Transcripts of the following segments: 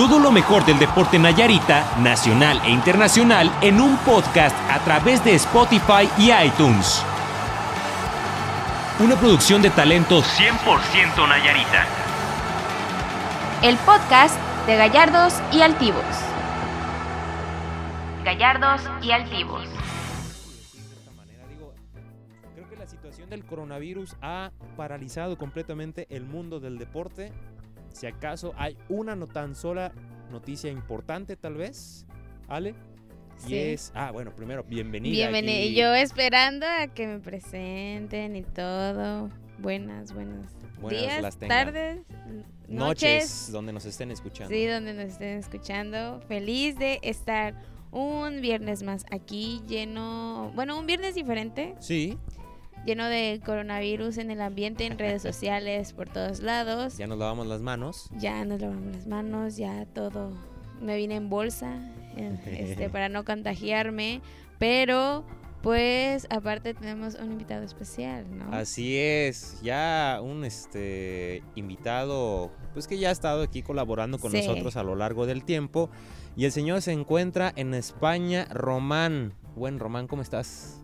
Todo lo mejor del deporte Nayarita, nacional e internacional, en un podcast a través de Spotify y iTunes. Una producción de talento 100% Nayarita. El podcast de Gallardos y Altivos. Gallardos y Altivos. Creo que la situación del coronavirus ha paralizado completamente el mundo del deporte. Si acaso hay una no tan sola noticia importante, tal vez, Ale. Y Sí. es. Ah, bueno, primero, bienvenida. Bienvenido. aquí. Yo esperando a que me presenten y todo. Buenas, buenas. Buenas días, las tengan. tardes, Noches, noches. donde nos estén escuchando. Sí, donde nos estén escuchando. Feliz de estar un viernes más aquí, lleno, bueno, un viernes diferente, Sí, lleno de coronavirus en el ambiente, en redes sociales, por todos lados. ya nos lavamos las manos. Ya nos lavamos las manos, ya todo. Me vine en bolsa eh, este, para no contagiarme, pero pues aparte tenemos un invitado especial, ¿no? Así es, ya un este invitado, pues que ya ha estado aquí colaborando con Sí. nosotros a lo largo del tiempo. Y el señor se encuentra en España, Román. Buen Román, ¿cómo estás?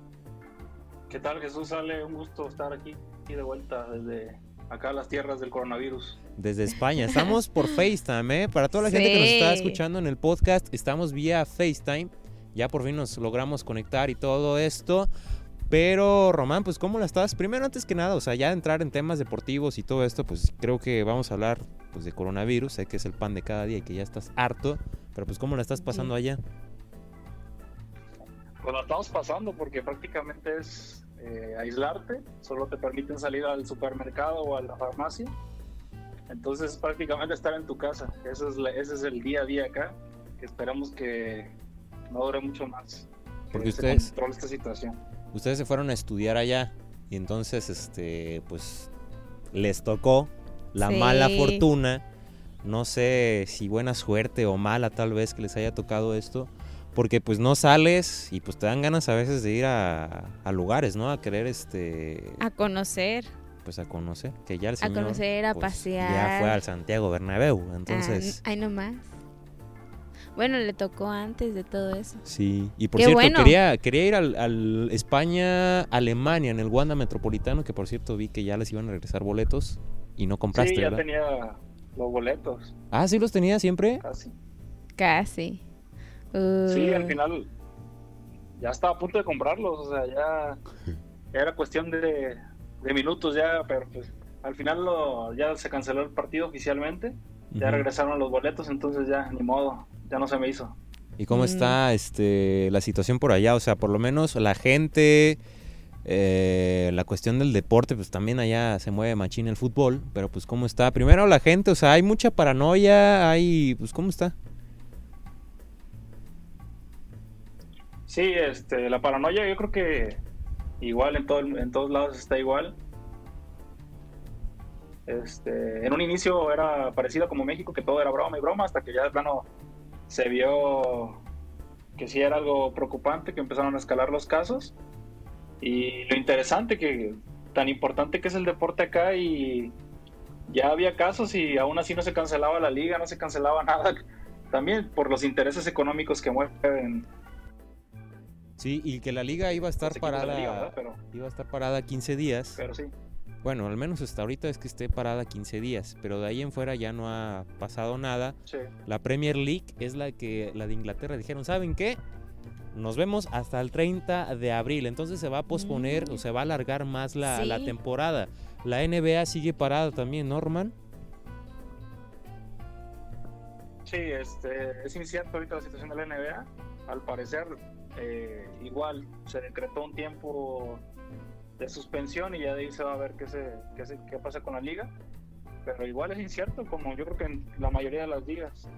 ¿Qué tal Jesús? Ale, un gusto estar aquí y de vuelta desde acá las tierras del coronavirus. Desde España. Estamos por FaceTime, ¿eh? Para toda la gente que nos está escuchando en el podcast, estamos vía FaceTime. Ya por fin nos logramos conectar y todo esto. Pero, Román, pues, ¿cómo la estás? Primero, antes que nada, o sea, ya entrar en temas deportivos y todo esto, pues creo que vamos a hablar pues, de coronavirus. Sé que es el pan de cada día y que ya estás harto. Pero, pues, ¿cómo la estás pasando allá? Pues la estamos pasando porque prácticamente es eh, aislarte, solo te permiten salir al supermercado o a la farmacia. Entonces prácticamente estar en tu casa, ese es, la- ese es el día a día acá, que esperamos que no dure mucho más. Porque ustedes- esta situación. Ustedes se fueron a estudiar allá y entonces, este, pues, les tocó la Sí. mala fortuna. No sé si buena suerte o mala tal vez que les haya tocado esto. Porque pues no sales y pues te dan ganas a veces de ir a, a lugares, ¿no? A querer, este, A conocer, pues a conocer. Que ya el a señor, conocer, a pues, pasear. Ya fue al Santiago Bernabéu, Ah, entonces... ay, no más. Bueno, le tocó antes de todo eso. Sí, y por Qué cierto, bueno. quería, quería ir al, al España-Alemania en el Wanda Metropolitano, que por cierto vi que ya les iban a regresar boletos y no compraste, Sí, ya ¿verdad? tenía los boletos, Ah, sí los tenía siempre. casi. Casi. Sí, al final ya estaba a punto de comprarlos, o sea, ya, ya era cuestión de, de minutos ya, pero pues al final lo, ya se canceló el partido oficialmente, ya regresaron los boletos, entonces ya ni modo, ya no se me hizo. ¿Y cómo Mm. está este la situación por allá? O sea, por lo menos la gente, eh, la cuestión del deporte, pues también allá se mueve machín el fútbol, pero pues cómo está. Primero la gente, o sea, hay mucha paranoia, hay, pues cómo está. Sí, este, la paranoia yo creo que igual en, todo, en todos lados está igual. Este, en un inicio era parecido como México, que todo era broma y broma, hasta que ya de plano se vio que sí era algo preocupante, que empezaron a escalar los casos. Y lo interesante que tan importante que es el deporte acá y ya había casos y aún así no se cancelaba la liga, no se cancelaba nada. También por los intereses económicos que mueven Sí, y que la liga iba a estar parada, liga, ¿verdad? Pero, iba a estar parada 15 días. pero sí. Bueno, al menos hasta ahorita es que esté parada 15 días, pero de ahí en fuera ya no ha pasado nada. Sí. La Premier League es la que la de Inglaterra dijeron, ¿saben qué? Nos vemos hasta el 30 de abril, entonces se va a posponer Mm. o se va a alargar más la, temporada. La NBA sigue parada también, Norman. Sí, este, es incierto ahorita la situación de la NBA. Al parecer, eh, igual se decretó un tiempo de suspensión y ya de ahí se va a ver qué, se, qué, se- qué pasa con la liga. Pero igual es incierto, como yo creo que en la mayoría de las ligas.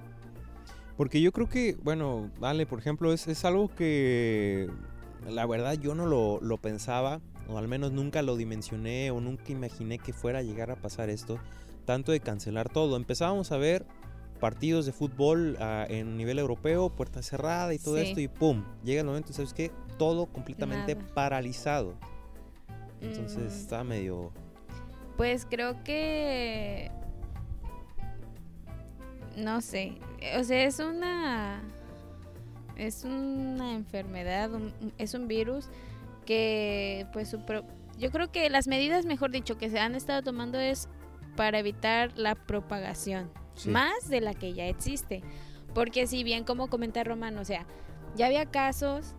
Porque yo creo que, bueno, vale, por ejemplo, es, es algo que la verdad yo no lo, lo pensaba, o al menos nunca lo dimensioné, o nunca imaginé que fuera a llegar a pasar esto, tanto de cancelar todo. Empezábamos a ver partidos de fútbol ah, en nivel europeo, puerta cerrada y todo Sí. esto, y pum, llega el momento, ¿sabes qué? Todo completamente Nada. paralizado. Entonces Mm. está medio... Pues creo que. No sé. o sea, es una es una enfermedad, es un virus que pues yo creo que las medidas, mejor dicho, que se han estado tomando es para evitar la propagación, más de la que ya existe. Porque si bien como comenta Román, o sea, ya había casos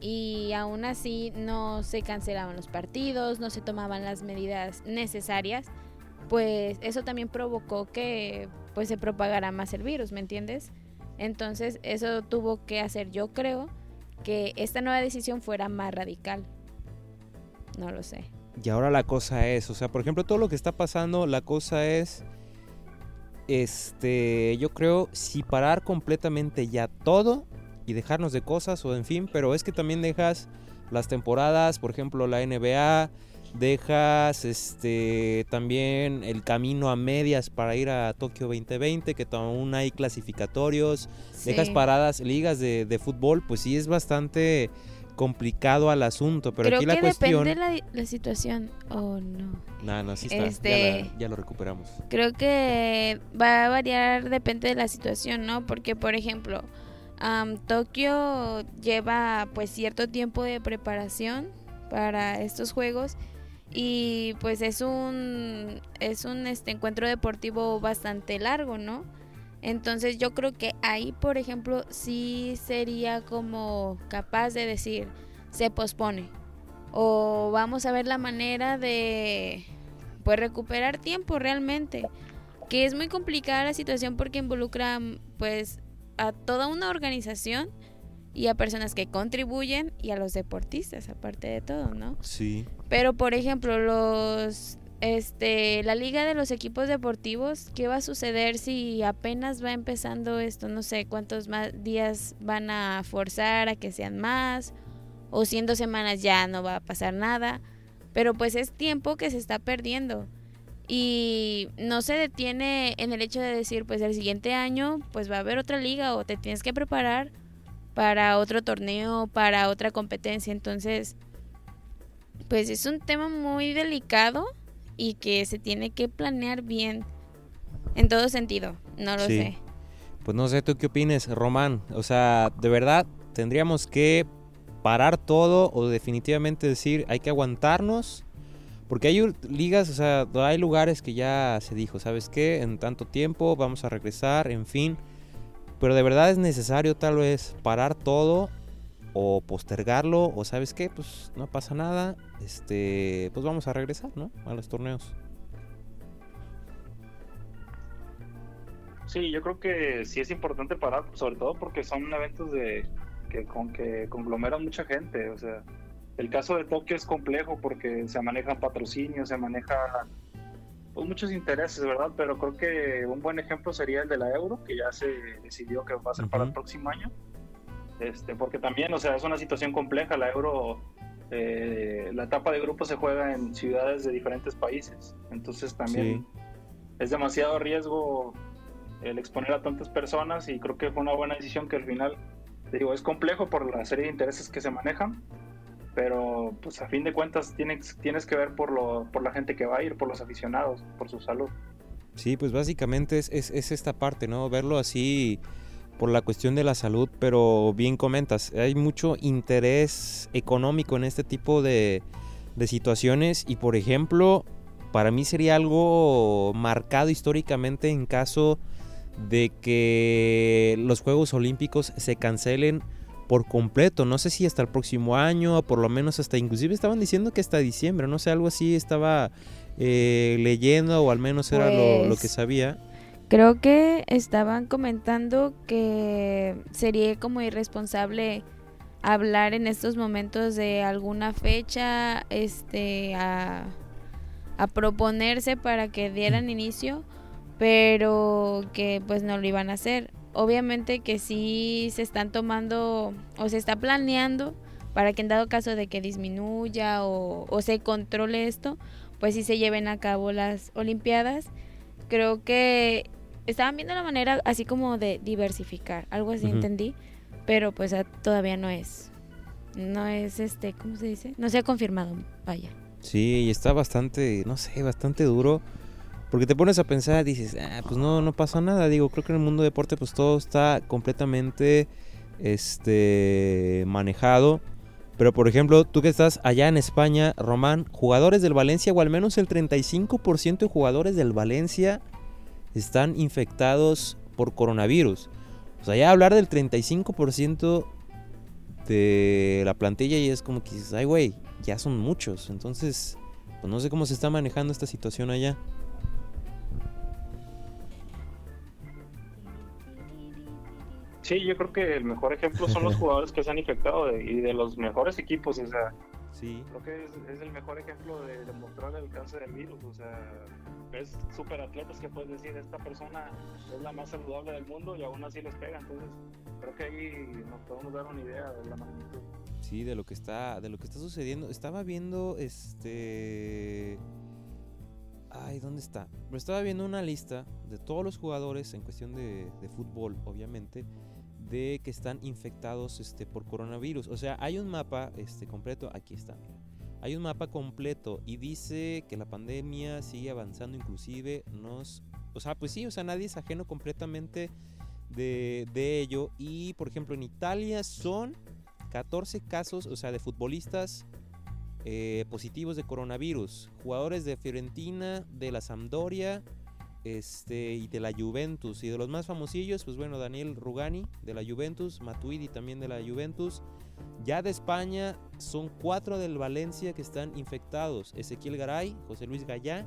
y aún así no se cancelaban los partidos, no se tomaban las medidas necesarias, pues eso también provocó que pues se propagara más el virus, ¿me entiendes? Entonces eso tuvo que hacer, yo creo, que esta nueva decisión fuera más radical. No lo sé. Y ahora la cosa es, o sea, por ejemplo, todo lo que está pasando, la cosa es, este, yo creo, si parar completamente ya todo y dejarnos de cosas o en fin, pero es que también dejas las temporadas, por ejemplo, la NBA, dejas este también el camino a medias para ir a Tokio 2020, que aún hay clasificatorios, dejas paradas ligas de, de, fútbol, pues sí es bastante complicado al asunto, pero aquí la que cuestión... depende la, la situación o no. No, no, sí está, este, ya, lo recuperamos. Creo que va a variar, depende de la situación, ¿no? Porque, por ejemplo, Tokio lleva pues cierto tiempo de preparación para estos juegos y pues es un es un este encuentro deportivo bastante largo, ¿no? Entonces yo creo que ahí, por ejemplo, sí sería como capaz de decir, se pospone. O vamos a ver la manera de pues recuperar tiempo realmente. Que es muy complicada la situación porque involucra pues a toda una organización y a personas que contribuyen y a los deportistas, aparte de todo, ¿no? Sí. Pero por ejemplo, los este, la liga de los equipos deportivos, ¿qué va a suceder si apenas va empezando esto? No sé cuántos más días van a forzar a que sean más, o si en dos semanas ya no va a pasar nada, pero pues es tiempo que se está perdiendo. Y no se detiene en el hecho de decir, pues el siguiente año pues va a haber otra liga o te tienes que preparar para otro torneo, para otra competencia. Entonces, pues es un tema muy delicado y que se tiene que planear bien en todo sentido. No lo sé. Pues no sé tú qué opines, Román. O sea, de verdad tendríamos que parar todo o definitivamente decir hay que aguantarnos. Porque hay ligas, o sea, hay lugares que ya se dijo, ¿sabes qué? En tanto tiempo vamos a regresar, en fin. Pero de verdad es necesario tal vez parar todo o postergarlo o sabes qué, pues no pasa nada, este, pues vamos a regresar, ¿no? A los torneos. Sí, yo creo que sí es importante parar, sobre todo porque son eventos de que con que conglomeran mucha gente, o sea, el caso de Tokio es complejo porque se manejan patrocinios, se manejan pues, muchos intereses, ¿verdad? Pero creo que un buen ejemplo sería el de la Euro, que ya se decidió que va a ser para el próximo año este, porque también, o sea, es una situación compleja. La Euro, eh, la etapa de grupo se juega en ciudades de diferentes países, entonces también es demasiado riesgo el exponer a tantas personas y creo que fue una buena decisión que al final, digo, es complejo por la serie de intereses que se manejan, pero pues a fin de cuentas tienes, tienes que ver por, lo, por la gente que va a ir, por los aficionados, por su salud. Sí, pues básicamente es, es, es esta parte, ¿no? Verlo así por la cuestión de la salud, pero bien comentas, hay mucho interés económico en este tipo de, situaciones y por ejemplo, para mí sería algo marcado históricamente en caso de que los Juegos Olímpicos se cancelen por completo. No sé si hasta el próximo año, o por lo menos hasta, inclusive estaban diciendo que hasta diciembre, no sé, algo así estaba eh, leyendo o al menos era lo, lo, que pues, sabía. Creo que estaban comentando que sería como irresponsable hablar en estos momentos de alguna fecha este a, proponerse para que dieran inicio, pero que pues no lo iban a hacer. Obviamente que sí se están tomando o se está planeando para que en dado caso de que disminuya o, o se controle esto, pues sí se lleven a cabo las Olimpiadas. Creo que estaban viendo la manera así como de diversificar, algo así entendí, pero pues ah, todavía no es, no es este, ¿cómo se dice? No se ha confirmado, vaya. Sí, y está bastante, no sé, bastante duro, Porque te pones a pensar, dices, ah, pues no, no pasa nada. Digo, creo que en el mundo de deporte pues todo está completamente este, manejado. Pero por ejemplo, tú que estás allá en España, Román, jugadores del Valencia, o al menos el 35% de jugadores del Valencia están infectados por coronavirus. O sea, ya hablar del 35% de la plantilla y es como que dices, ay güey, ya son muchos. Entonces, pues no sé cómo se está manejando esta situación allá. Sí, yo creo que el mejor ejemplo son los jugadores que se han infectado y de los mejores equipos, o sea, sí. creo que es, el mejor ejemplo de demostrar el alcance del virus, o sea, ves super atletas que puedes decir, esta persona es la más saludable del mundo y aún así les pega, entonces creo que ahí nos podemos dar una idea de la magnitud. Sí, de lo que está, de lo que está sucediendo. Estaba viendo este Ay, ¿dónde está? estaba viendo una lista de todos los jugadores en cuestión de, de fútbol, obviamente, de que están infectados este, por coronavirus. O sea, hay un mapa este, completo, aquí está, Hay un mapa completo y dice que la pandemia sigue avanzando, inclusive nos... O sea, pues sí, o sea, nadie es ajeno completamente de, de ello. Y, por ejemplo, en Italia son 14 casos, o sea, de futbolistas eh, positivos de coronavirus. Jugadores de Fiorentina, de la Sampdoria, este, y de la Juventus. Y de los más famosillos, pues bueno, Daniel Rugani de la Juventus, Matuidi también de la Juventus. Ya de España son cuatro del Valencia que están infectados. Ezequiel Garay, José Luis Gallá,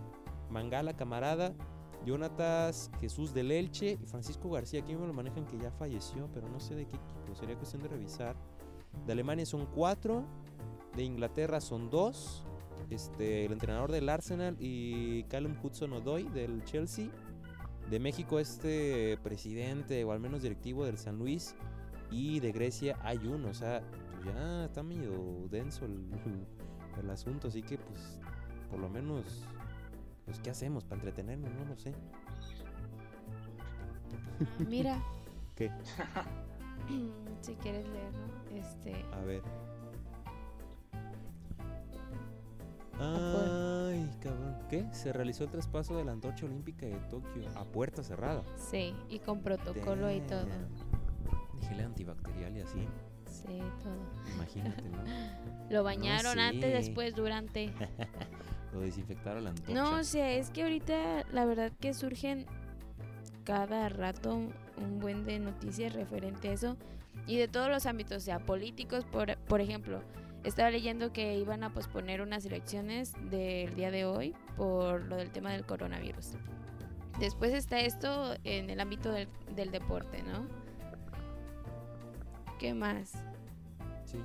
Mangala Camarada, Jonatas Jesús del Elche y Francisco García. Aquí me lo manejan que ya falleció, pero no sé de qué equipo. Sería cuestión de revisar. De Alemania son cuatro. De Inglaterra son dos este, el entrenador del Arsenal y Callum Hudson-Odoi del Chelsea. De México este presidente o al menos directivo del San Luis. Y de Grecia hay uno, o sea, pues ya está medio denso el, el asunto, así que pues por lo menos, pues ¿qué hacemos para entretenernos? No lo sé. Mira. ¿Qué? si quieres leerlo, este. A ver. Ay, cabrón. ¿Qué? Se realizó el traspaso de la antorcha olímpica de Tokio a puerta cerrada. Sí, y con protocolo y todo. Dije antibacterial y así. Sí, todo. Imagínate, ¿no? Lo bañaron antes, después, durante. Lo desinfectaron la antorcha. No, o sea, es que ahorita la verdad que surgen cada rato un buen de noticias referente a eso y de todos los ámbitos, o sea, políticos, por, por ejemplo, estaba leyendo que iban a posponer unas elecciones del día de hoy por lo del tema del coronavirus. Después está esto en el ámbito del, deporte, ¿no? ¿Qué más? Sí.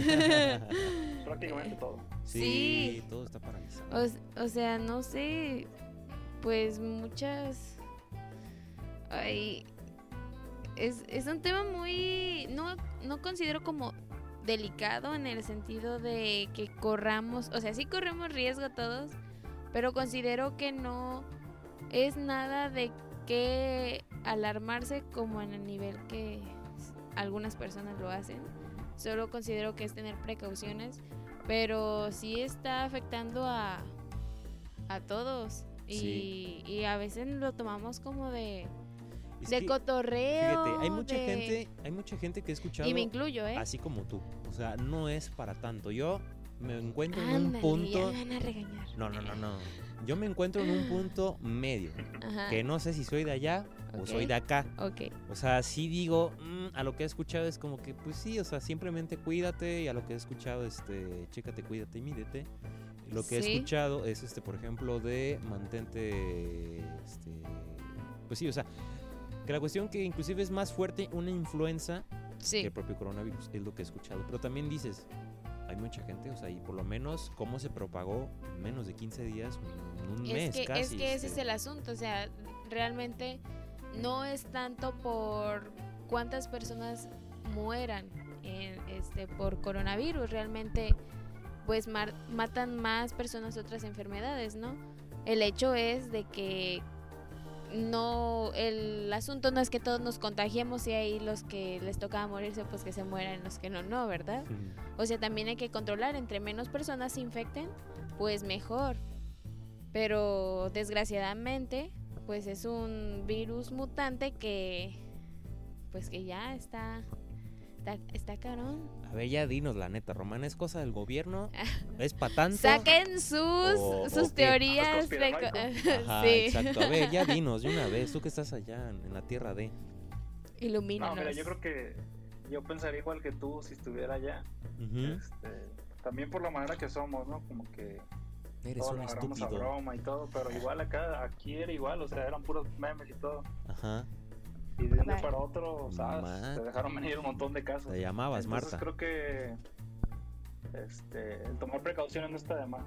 Prácticamente todo. Sí, todo está paralizado. O, sea, no sé, pues muchas... Ay, es, es un tema muy... No, no considero como delicado en el sentido de que corramos, o sea, sí corremos riesgo todos, pero considero que no es nada de que alarmarse como en el nivel que algunas personas lo hacen. Solo considero que es tener precauciones, pero sí está afectando a, a todos. Y, y a veces lo tomamos como de de cotorreo. Fíjate, hay mucha gente, hay mucha gente que he escuchado. Y me incluyo, ¿eh? Así como tú. O sea, no es para tanto. Yo me encuentro en un punto. van a regañar. No, no, no, no. Yo me encuentro en un punto medio. Que no sé si soy de allá o soy de acá. Ok. O sea, sí digo, mm, a lo que he escuchado es como que, pues sí, o sea, simplemente cuídate. Y a lo que he escuchado, este, chécate, cuídate y mídete. Lo que he escuchado es, este, por ejemplo, de mantente, este, pues sí, o sea, que la cuestión que inclusive es más fuerte una influenza que el propio coronavirus, es lo que he escuchado. Pero también dices, hay mucha gente, o sea, y por lo menos cómo se propagó en menos de 15 días, un mes que, casi. Es que ese es el asunto, o sea, realmente no es tanto por cuántas personas mueran este, por coronavirus, realmente pues matan más personas otras enfermedades, ¿no? El hecho es de que no, el asunto no es que todos nos contagiemos y ahí los que les tocaba morirse, pues que se mueran, los que no, no, ¿verdad? O sea, también hay que controlar, entre menos personas se infecten, pues mejor. Pero desgraciadamente, pues es un virus mutante que pues que ya está está, está carón. A ver, ya dinos la neta, Román, ¿es cosa del gobierno? ¿Es para tanto? Saquen sus, O- sus o teorías de. Ajá, sí. exacto. A ver, ya dinos de una vez, tú que estás allá en, la tierra de... Ilumínanos. No, mira, yo creo que yo pensaría igual que tú si estuviera allá. Este, también por la manera que somos, ¿no? Como que Eres todos un a estúpido. broma y todo, pero igual acá, aquí era igual, o sea, eran puros memes y todo. Ajá, Y de un día para otro, ¿sabes? Te dejaron venir un montón de casos. te llamabas Entonces Marta. creo que este, el tomar precauciones no está de más.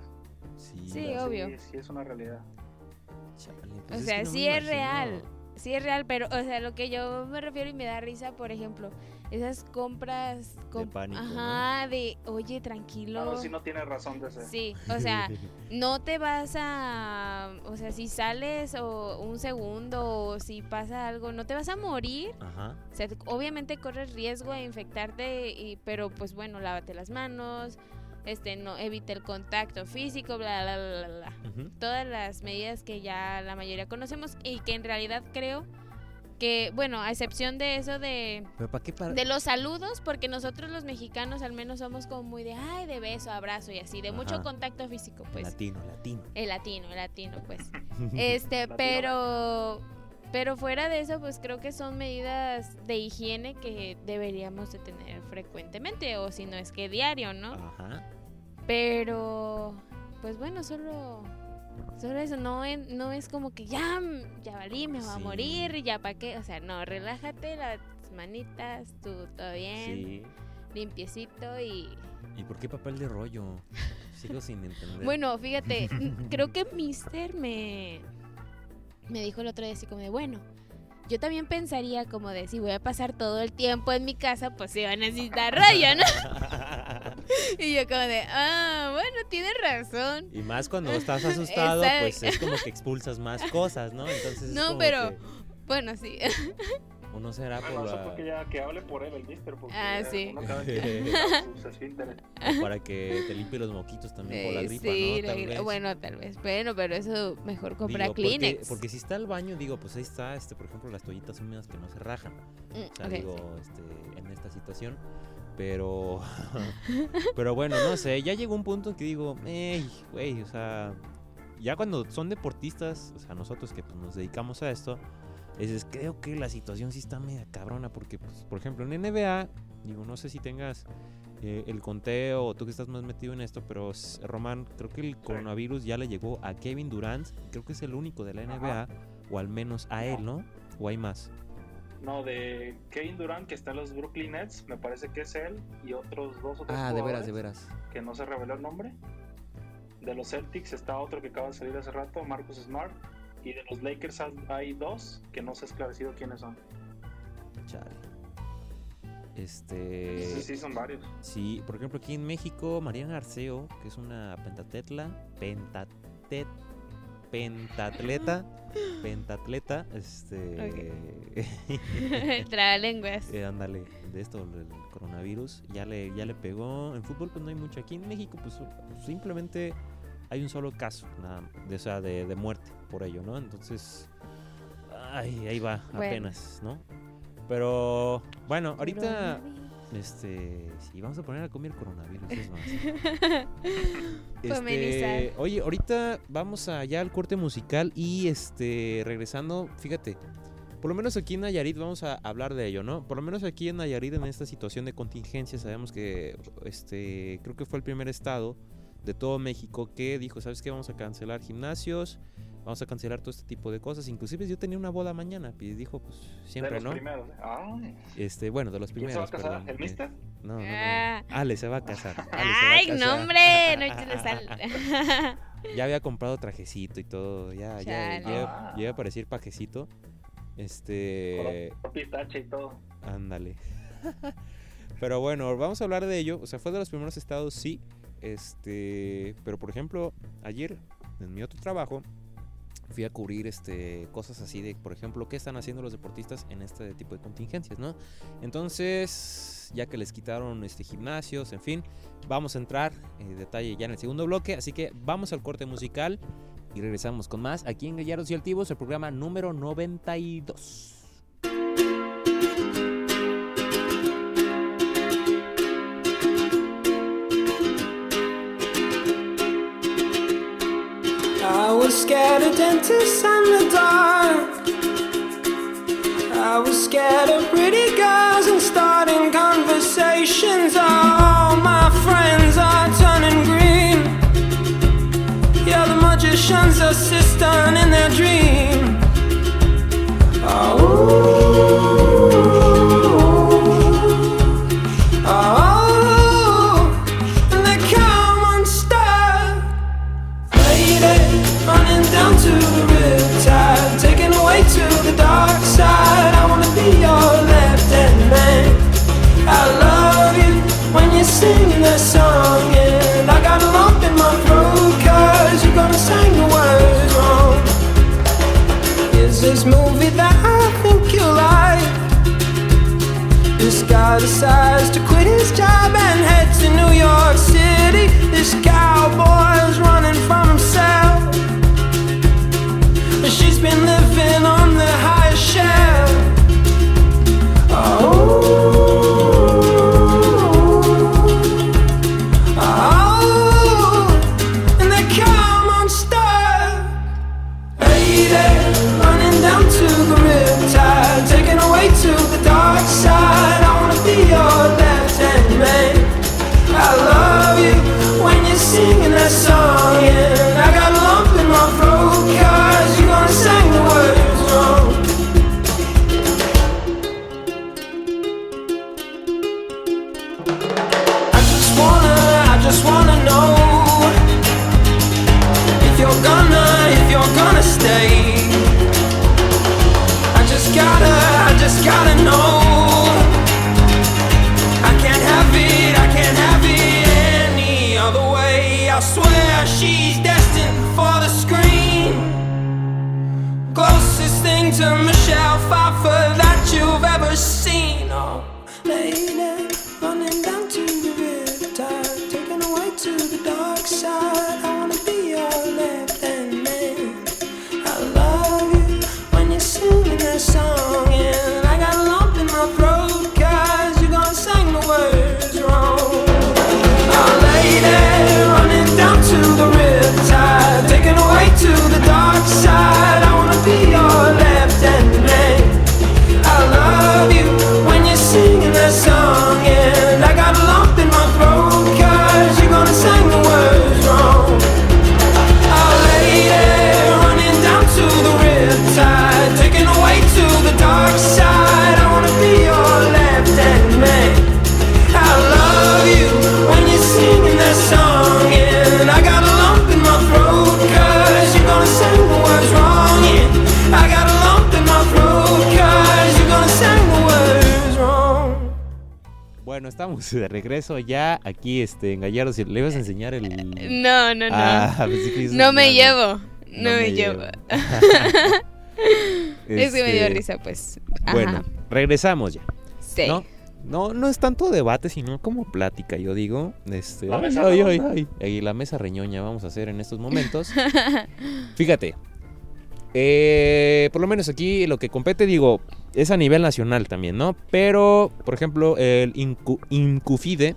Sí, O obvio. Sí, sí es una realidad. chale, O pues es sea, no sí es imagino. real. Sí es real, pero, o sea, lo que yo me refiero y me da risa, por ejemplo, esas compras... com- pánico, ¿no? Ajá, de, oye, tranquilo. Claro, sí no tiene razón de ser. Sí, o sea, no te vas a, o sea, si sales o un segundo o si pasa algo, no te vas a morir. Ajá, O sea, obviamente corres riesgo de infectarte, y, pero pues bueno, lávate las manos, este, no evite el contacto físico, bla, bla, bla, bla. Todas las medidas que ya la mayoría conocemos y que en realidad creo que, bueno, a excepción de eso de, Pero ¿para qué para...? de los saludos, porque nosotros los mexicanos al menos somos como muy de, ay, de beso, abrazo y así, de mucho contacto físico, pues. Latino, latino. El latino, el latino, pues. Este, Latino. pero pero fuera de eso, pues creo que son medidas de higiene que deberíamos de tener frecuentemente o si no es que diario, ¿no? Ajá. Pero pues bueno, solo solo eso no es, no es como que ya ya valí, me voy a morir, ya para qué, o sea, no, relájate, las manitas, tú todo bien, Sí. limpiecito y ¿Y por qué papel de rollo? Sigo sin entender. Bueno, fíjate, creo que Mister me, me dijo el otro día así como de, bueno, yo también pensaría como de, si voy a pasar todo el tiempo en mi casa, pues sí va a necesitar rollo, ¿no? Y yo como de, ah, bueno, tienes razón. Y más cuando estás asustado, Exacto. pues es como que expulsas más cosas, ¿no? Entonces es No, como pero- que Bueno, sí. uno será por Bueno, eso la- porque ya que hable por él, el mister, porque Ah, sí. uno cada quien sus o para que te limpie los moquitos también por la Eh, gripa, sí, ¿no? la Tal gri- vez. bueno, tal vez. Bueno, pero eso mejor compra Digo, porque, Kleenex. porque si está el baño, digo, pues ahí está, este, por ejemplo, las toallitas húmedas que no se rajan. Mm, O sea, ok, digo, sí. este, en esta situación. Pero, pero bueno, no sé, ya llegó un punto en que digo, ey, güey, o sea, ya cuando son deportistas, o sea, nosotros que pues, nos dedicamos a esto, es, creo que la situación sí está media cabrona, porque, pues, por ejemplo, en NBA, digo, no sé si tengas eh, el conteo o tú que estás más metido en esto, pero Román, creo que el coronavirus ya le llegó a Kevin Durant, creo que es el único de la NBA, o al menos a él, ¿no? ¿O hay más? No, de Kevin Durant, que está en los Brooklyn Nets, me parece que es él, y otros dos o tres Ah, de veras, de veras. que no se reveló el nombre. De los Celtics está otro que acaba de salir hace rato, Marcus Smart. Y de los Lakers hay dos que no se ha esclarecido quiénes son. Chale. Este. Sí, sí, son varios. Sí, por ejemplo, aquí en México, Mariana Arceo, que es una pentatetla, pentatet, pentatleta, pentatleta, este. Trabalenguas. eh, ándale, de esto, el coronavirus, ya le, ya le pegó. En fútbol, pues no hay mucho. Aquí en México, pues simplemente hay un solo caso, nada, de, o sea, de, de muerte por ello, ¿no? Entonces, ay, ahí va, Bueno. apenas, ¿no? Pero, bueno, ahorita. Este, sí, vamos a poner a comer coronavirus, es más. Este, oye, ahorita vamos allá al corte musical y este, regresando, fíjate, por lo menos aquí en Nayarit vamos a hablar de ello, ¿no? Por lo menos aquí en Nayarit en esta situación de contingencia sabemos que, este, creo que fue el primer estado de todo México que dijo, ¿sabes qué? Vamos a cancelar gimnasios, vamos a cancelar todo este tipo de cosas. Inclusive yo tenía una boda mañana y dijo, pues siempre, de los ¿no? primeros. Ay, Este, bueno, de los ¿Quién se va primeros. a casar? perdón. ¿El Eh, mister? no, no, no. Ah. Ale se va a casar. Ay, casar. no, hombre, no échale sal. Ya había comprado trajecito y todo. Ya, ya, Chale. ya, Ah. ya iba a parecer pajecito. Este. Pistache y todo. Ándale. pero bueno, vamos a hablar de ello. O sea, fue de los primeros estados, sí. Este. Pero por ejemplo, ayer, en mi otro trabajo, fui a cubrir este cosas así de, por ejemplo, qué están haciendo los deportistas en este tipo de contingencias, ¿no? Entonces, ya que les quitaron este gimnasios, en fin, vamos a entrar en detalle ya en el segundo bloque, así que vamos al corte musical y regresamos con más aquí en Gallardos y Altivos, el programa número 92. Scared of dentists and the dark. I was scared of pretty girls and starting conversations. All my friends are turning green. Yeah, the magician's assistant in their dream. Decides to quit his job and head to New York City. This cowboy's running from himself. And she's been living on the highest shelf. Oh, oh, and song, de regreso ya aquí este, en Gallardos. ¿Le ibas a enseñar el...? No, no, no. Ah, no me llevo. No, me, llevo. es que me dio Este, risa, pues. Ajá. Bueno, regresamos ya. sí. ¿no? No, no es tanto debate, sino como plática, yo digo. Este, La mesa ay, reñoña. ay, ay. Y la mesa reñoña vamos a hacer en estos momentos. Fíjate. eh, por lo menos aquí lo que compete, digo, es a nivel nacional también, ¿no? Pero, por ejemplo, el Incu- Incufide,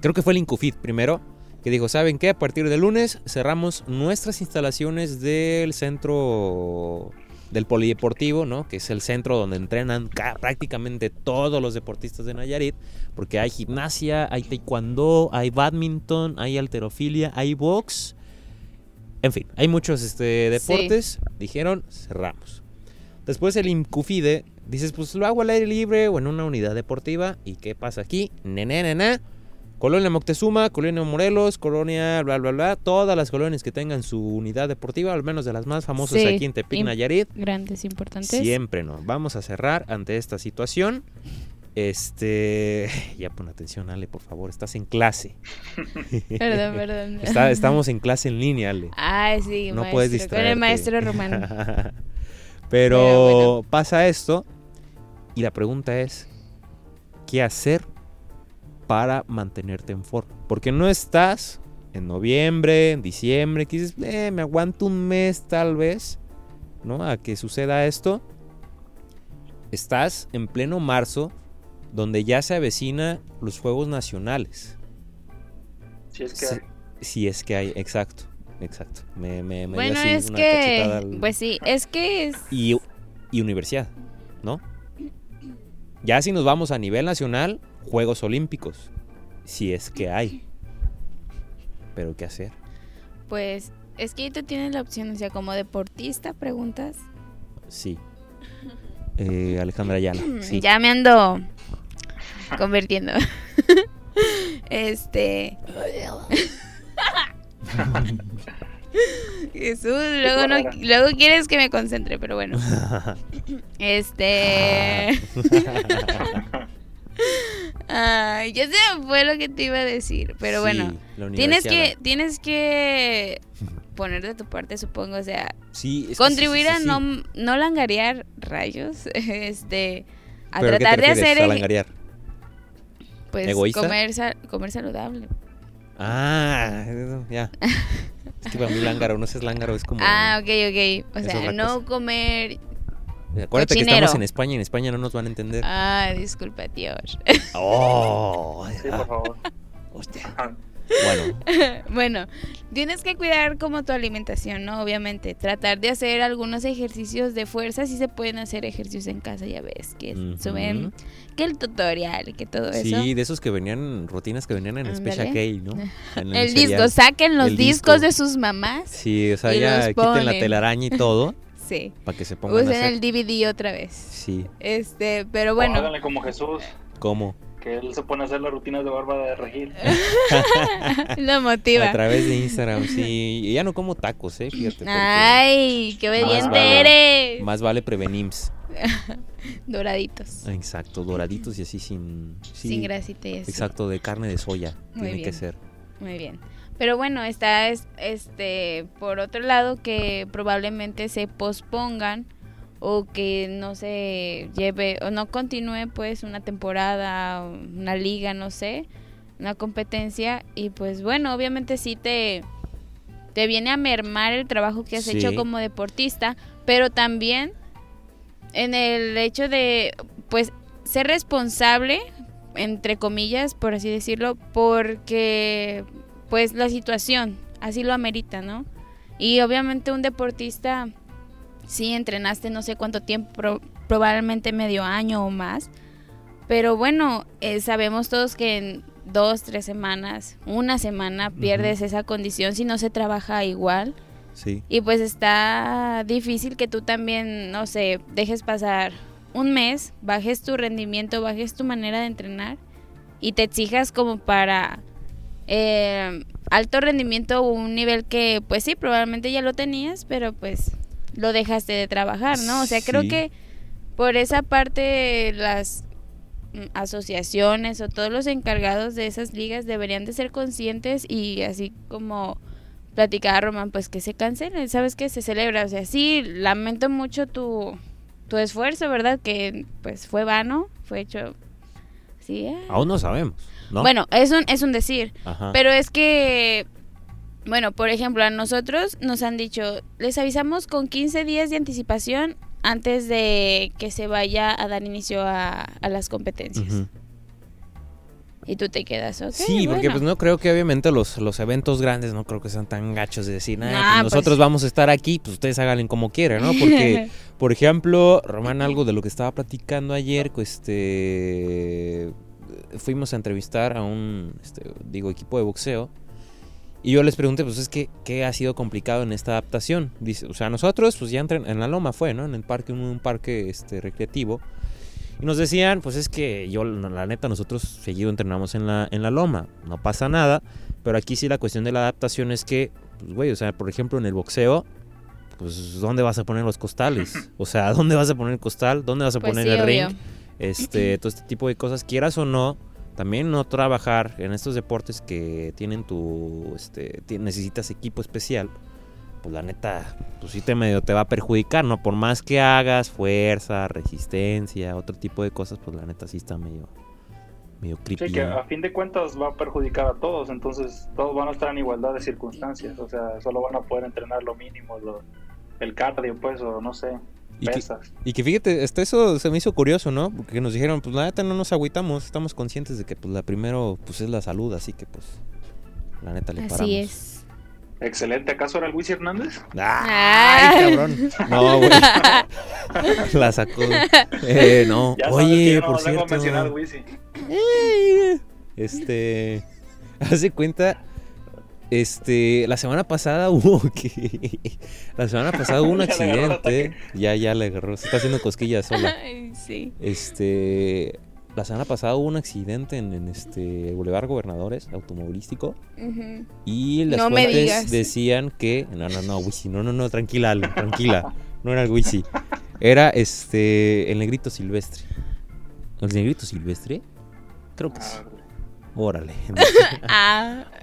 creo que fue el Incufid primero, que dijo, ¿saben qué? A partir de lunes cerramos nuestras instalaciones del centro del polideportivo, ¿no? Que es el centro donde entrenan ca- prácticamente todos los deportistas de Nayarit, porque hay gimnasia, hay taekwondo, hay badminton, hay alterofilia, hay box, en fin, hay muchos este, deportes. Dijeron, cerramos. Después el Incufide, dices, pues lo hago al aire libre o en una unidad deportiva. ¿Y qué pasa aquí? Nene, nene. Colonia Moctezuma, Colonia Morelos, Colonia bla bla bla, todas las colonias que tengan su unidad deportiva, al menos de las más famosas Sí, aquí en Tepic, Nayarit, Grandes, importantes. siempre no. Vamos a cerrar ante esta situación. Este, ya pon atención, Ale, por favor, estás en clase. Perdón, perdón. Está- estamos en clase en línea, Ale. Ay, sí, no maestro, puedes Con distraerte. el maestro romano. Pero, Pero bueno. pasa esto y la pregunta es, ¿qué hacer para mantenerte en forma? Porque no estás en noviembre, en diciembre, que dices, eh, me aguanto un mes tal vez, ¿no? A que suceda esto. Estás en pleno marzo, donde ya se avecina los Juegos Nacionales. Si es que hay. Si es que hay, exacto, exacto. Me, me, me dio Bueno, así es una que, al- pues sí, es que es, y, y universidad, ¿no? Ya si nos vamos a nivel nacional, Juegos Olímpicos, si es que hay. Pero ¿qué hacer? pues, es que ahí tú tienes la opción, o sea, como deportista, preguntas. Sí. Eh, Alejandra Ayala, sí. Ya me ando convirtiendo. este. Jesús, luego, no, luego quieres que me concentre, pero bueno. Este. Ay, ya se me fue lo que te iba a decir, pero Sí, bueno. Tienes que, tienes que poner de tu parte, supongo, o sea, Sí, contribuir sí, a no, no langarear rayos, este, a ¿Pero qué te tratar de hacer, a langarear? pues, ¿Egoísta? comer, comer saludable. Ah, ya. Es que para mí lángaro, no es lángaro, es como... Ah, ok, ok, o sea, no cosa. comer, Acuérdate que estamos en España y en España no nos van a entender. ah, disculpa, Dios. Oh, Sí, por favor. hostia. Bueno, bueno, tienes que cuidar como tu alimentación, ¿no? Obviamente, tratar de hacer algunos ejercicios de fuerza, sí se pueden hacer ejercicios en casa, ya ves, que Ujú. suben, que el tutorial que todo eso. sí, de esos que venían, rutinas que venían en Special Ándale. K, ¿no? En El cereal. disco, saquen los El discos disco. de sus mamás. Sí, o sea, ya quiten la telaraña y todo Sí. para que se pongan a Usen hacer. el DVD otra vez. Sí, Este, pero bueno, háganle como Jesús, ¿cómo? Que él se pone a hacer las rutinas de barba de regil. lo motiva. A través de Instagram, sí. Y ya no como tacos, ¿eh? Fíjate. Ay, qué Más obediente vale. eres. Más vale prevenims. Doraditos. Exacto, doraditos y así sin... sí, Sin grasita y así. Exacto, de carne de soya. Muy tiene que bien. ser. Muy bien. Pero bueno, está es- este por otro lado que probablemente se pospongan o que no se lleve o no continúe pues una temporada, una liga, no sé, una competencia y pues bueno, obviamente sí te te viene a mermar el trabajo que has Sí. hecho como deportista, pero también en el hecho de pues ser responsable entre comillas, por así decirlo, porque pues la situación así lo amerita, ¿no? Y obviamente un deportista, sí entrenaste no sé cuánto tiempo, pro- probablemente medio año o más, pero bueno, eh, sabemos todos que en dos, tres semanas, una semana pierdes esa condición si no se trabaja igual. Sí. Y pues está difícil que tú también, no sé, dejes pasar un mes, bajes tu rendimiento, bajes tu manera de entrenar y te exijas como para eh, alto rendimiento o un nivel que pues sí, probablemente ya lo tenías, pero pues lo dejaste de trabajar, ¿no? O sea, creo Sí. que por esa parte las mm, asociaciones o todos los encargados de esas ligas deberían de ser conscientes y así como platicaba Román, pues que se cancelen, ¿sabes qué? Se celebra, o sea, sí, lamento mucho tu, tu esfuerzo, ¿verdad? Que pues fue vano, fue hecho, sí, ah. Aún no sabemos, ¿no? Bueno, es un, es un decir, Ajá. pero es que, bueno, por ejemplo, a nosotros nos han dicho, les avisamos con 15 días de anticipación antes de que se vaya a dar inicio a, a las competencias. Y tú te quedas, ok. Sí, porque bueno". pues no creo que obviamente los, los eventos grandes no creo que sean tan gachos de decir, "Nah, Nah, pues pues- nosotros vamos a estar aquí, pues ustedes háganle como quieran, ¿no? Porque, por ejemplo, Román, algo de lo que estaba platicando ayer, pues, este, fuimos a entrevistar a un, este, digo, equipo de boxeo. Y yo les pregunté, pues es que, ¿qué ha sido complicado en esta adaptación? Dice, o sea, nosotros, pues ya entren, en la loma fue, ¿no? En el parque, un, un parque este, recreativo. Y nos decían, pues es que yo, la neta, nosotros seguido entrenamos en la, en la loma, no pasa nada, pero aquí sí la cuestión de la adaptación es que, pues güey, o sea, por ejemplo en el boxeo, pues ¿dónde vas a poner los costales? O sea, ¿dónde vas a poner el costal? ¿Dónde vas a Pues poner sí, el obvio. ring? Este, todo este tipo de cosas, quieras o no, también no trabajar en estos deportes que tienen tu, este, necesitas equipo especial, pues la neta, pues sí te medio te va a perjudicar, ¿no? Por más que hagas fuerza, resistencia, otro tipo de cosas, pues la neta sí está medio, medio creepy. Sí, que a fin de cuentas va a perjudicar a todos, entonces todos van a estar en igualdad de circunstancias, o sea, solo van a poder entrenar lo mínimo, lo- el cardio, pues, o no sé, Y que- pesas. Y que fíjate, hasta eso se me hizo curioso, ¿no? Porque nos dijeron, pues la neta no nos agüitamos, estamos conscientes de que pues la primero pues es la salud, así que pues la neta le paramos. Así es. Excelente, ¿acaso era el Luis Hernández? ¡Ay, cabrón! No, güey. La sacó. Eh, no. Ya sabes que Oye, yo no por vengo a mencionar cierto. Wisi. Eh, Este. Hace cuenta. Este. La semana pasada hubo que. La semana pasada hubo un accidente. Ya, ya le agarró. Se está haciendo cosquillas sola. Ay, sí. Este. La semana pasada hubo un accidente en, en este Boulevard Gobernadores automovilístico Ujú. y las No fuentes decían que no no no Wisi no no no tranquila Ale, tranquila no era el Wisi era este el negrito silvestre el negrito silvestre creo que sí Ah, órale Ah,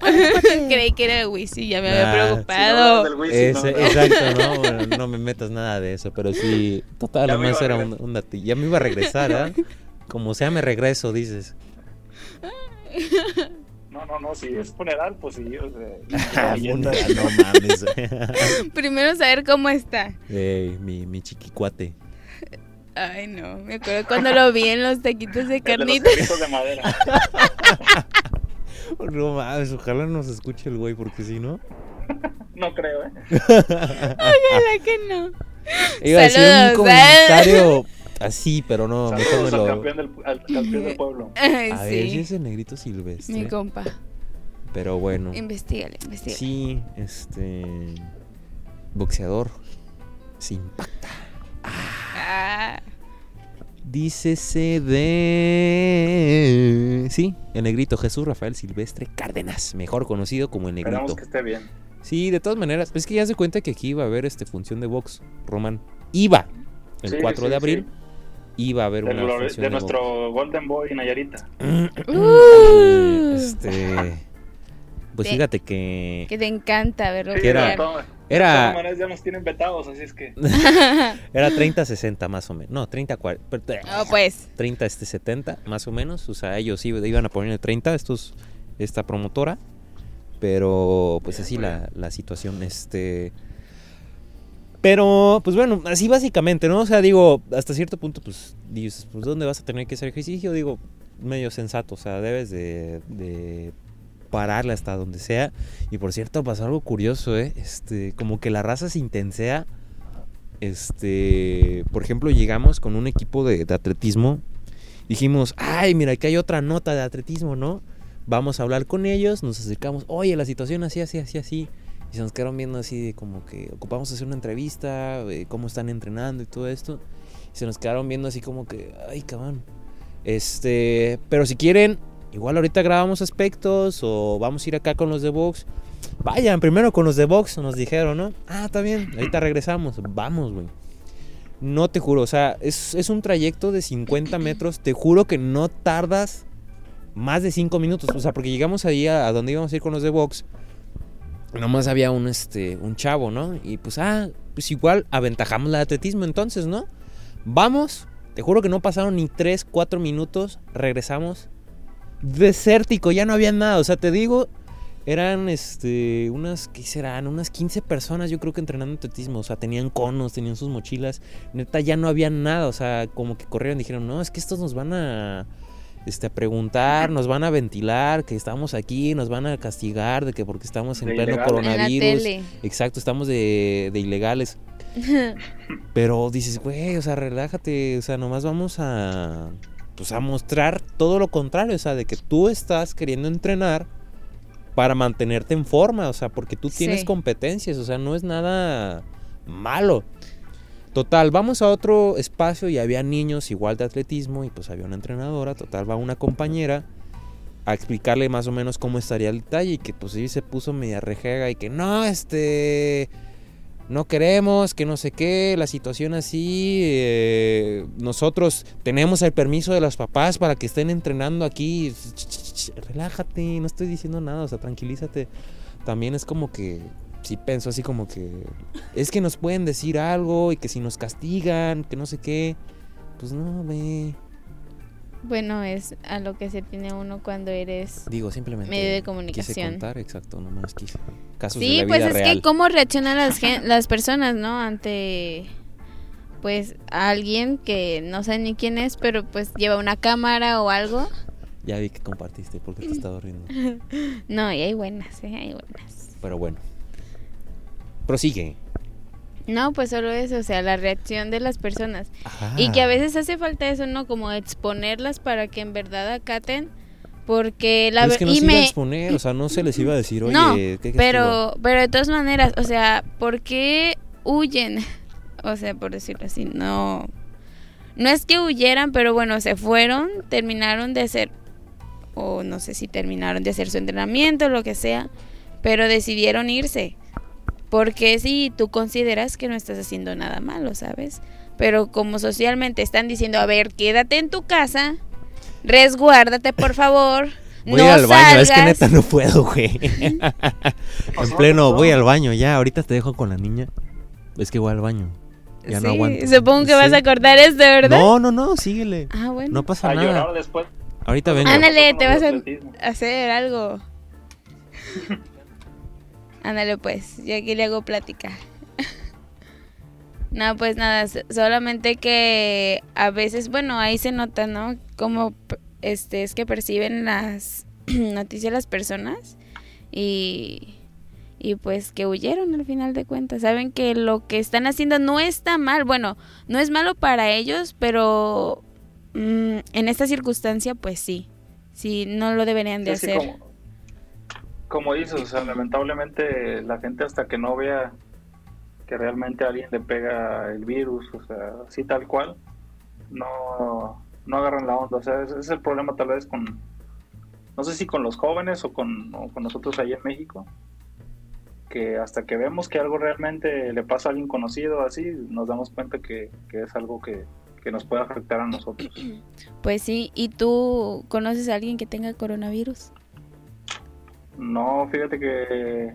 creí que era el Wisi, ya me había si no preocupado. Wisi, Ese- no, no. exacto no Bueno, no me metas nada de eso pero sí total nomás era un, un dati- ya me iba a regresar ¿ah? como sea me regreso dices No, no, no, si es funeral, pues sí, o sea, Ah, no mames Primero saber cómo está. Ey, mi, mi chiquicuate. Ay, no. Me acuerdo cuando lo vi en los taquitos de de los carnitas. carritos de madera. No mames, ojalá nos escuche el güey, porque si no. No creo, ¿eh? Ojalá que no. Iba a decir un Saludos, ¿eh? comentario así, pero no, mejor Saludos me al lo. campeón del, al campeón del pueblo. Ay, A ver si sí. es el negrito silvestre. Mi compa. Pero bueno. Investígale, investígale. Sí, este. Boxeador. Se impacta. Ah, Dícese de. Sí, el negrito Jesús Rafael Silvestre Cárdenas, mejor conocido como el negrito. Esperamos que esté bien. Sí, de todas maneras, es que ya se cuenta que aquí iba a haber este función de box, Román. Iba, el Sí, 4 sí, de abril, sí. iba a haber De, una lo- función de de, nuestro Golden Boy Nayarita. Uh. Este, pues De- fíjate que que te encanta verlo Que era- era- todas ya nos tienen vetados, así es que. era 30-60 más o menos. No, 30-40. Oh, pues. 30 este 70 más o menos. O sea, ellos iba- iban a poner el 30, estos, esta promotora. Pero pues Bien, así la, la situación, este... Pero, pues bueno, así básicamente, ¿no? O sea, digo, hasta cierto punto, pues, dices, pues, ¿dónde vas a tener que hacer ejercicio? Digo, medio sensato, o sea, debes de, de pararle hasta donde sea. Y por cierto, pasó algo curioso, ¿eh? Este, como que la raza se intensea. Este, por ejemplo, llegamos con un equipo de, atletismo. Dijimos, ay, mira, aquí hay otra nota de atletismo, ¿no? Vamos a hablar con ellos, nos acercamos, oye, la situación así, así, así, así. Y se nos quedaron viendo así de como que ocupamos hacer una entrevista, eh, cómo están entrenando y todo esto. Y se nos quedaron viendo así como que, ay, cabrón. Este, pero si quieren, igual ahorita grabamos aspectos o vamos a ir acá con los de box. Vayan primero con los de box, nos dijeron, ¿no? Ah, está bien, ahorita regresamos. Vamos, güey. No te juro, o sea, es, es un trayecto de 50 metros. Te juro que no tardas más de 5 minutos. O sea, porque llegamos ahí a, a donde íbamos a ir con los de box. Nomás había un, este, un chavo, ¿no? Y pues, ah, pues igual aventajamos de atletismo entonces, ¿no? Vamos, te juro que no pasaron ni 3, 4 minutos. Regresamos. Desértico, ya no había nada. O sea, te digo, eran este unas, ¿qué serán? Unas 15 personas yo creo que entrenando atletismo. O sea, tenían conos, tenían sus mochilas. Neta, ya no había nada. O sea, como que corrieron y dijeron, no, es que estos nos van a, este, a preguntar, nos van a ventilar, que estamos aquí, nos van a castigar de que porque estamos en De pleno coronavirus. Exacto, estamos de, de ilegales. Pero dices, güey, o sea, relájate, o sea, nomás vamos a pues a mostrar todo lo contrario, o sea, de que tú estás queriendo entrenar para mantenerte en forma, o sea, porque tú tienes Sí. competencias, o sea, no es nada malo. Total, vamos a otro espacio y había niños igual de atletismo y pues había una entrenadora, total, va una compañera a explicarle más o menos cómo estaría el detalle y que pues sí se puso media rejega y que no, este, no queremos, que no sé qué, la situación así, eh, nosotros tenemos el permiso de los papás para que estén entrenando aquí, relájate, no estoy diciendo nada, o sea, tranquilízate. También es como que, sí pienso así como que, es que nos pueden decir algo y que si nos castigan, que no sé qué, pues no, ve. Bueno, es a lo que se tiene uno cuando eres... Digo, simplemente. Medio de Quise comunicación. contar, exacto, nomás quise. Casos de Sí, la pues vida es real. que cómo reaccionan las, las personas, ¿no? Ante, pues, a alguien que no sé ni quién es, pero pues lleva una cámara o algo. Ya vi que compartiste porque te estaba riendo. No, y hay buenas, ¿eh? Hay buenas. Pero bueno. Prosigue. No, pues solo eso, o sea, la reacción de las personas. Y que a veces hace falta eso, ¿no? Como exponerlas para que en verdad acaten. Porque la Pero ver- es que no y se iba a exponer, o sea, no se les iba a decir, oye, No, ¿qué pero, pero de todas maneras, o sea, ¿por qué huyen? O sea, por decirlo así, no. No es que huyeran, pero bueno, se fueron, terminaron de hacer, o no sé si terminaron de hacer su entrenamiento, lo que sea, pero decidieron irse. Porque si tú consideras que no estás haciendo nada malo, ¿sabes? Pero como socialmente están diciendo, a ver, quédate en tu casa, resguárdate por favor. Voy no al baño, es que salgas". neta no puedo, güey. en pleno, voy al baño, ya, ahorita te dejo con la niña. Es que voy al baño. Ya no Sí, aguanto. Supongo que vas Sí. a cortar esto, ¿verdad? No, no, no, síguele. Ah, bueno. No pasa A nada. llorar después. Ahorita vengo. Ándale, te vas a atletismo. hacer algo. Ándale, pues, yo aquí le hago plática. no, pues nada, so- solamente que a veces, bueno, ahí se nota, ¿no? Como este es que perciben las noticias las personas y y pues que huyeron al final de cuentas. Saben que lo que están haciendo no está mal. Bueno, no es malo para ellos, pero mm, en esta circunstancia, pues sí. Sí, no lo deberían de Sí, sí, hacer. como, como dices, o sea, lamentablemente la gente hasta que no vea que realmente a alguien le pega el virus, o sea, así tal cual, no, no agarran la onda. O sea, ese es el problema tal vez con, no sé si con los jóvenes o con, o con nosotros ahí en México, que hasta que vemos que algo realmente le pasa a alguien conocido así, nos damos cuenta que, que es algo que, que nos puede afectar a nosotros. Pues sí, ¿y tú conoces a alguien que tenga coronavirus? No, fíjate que,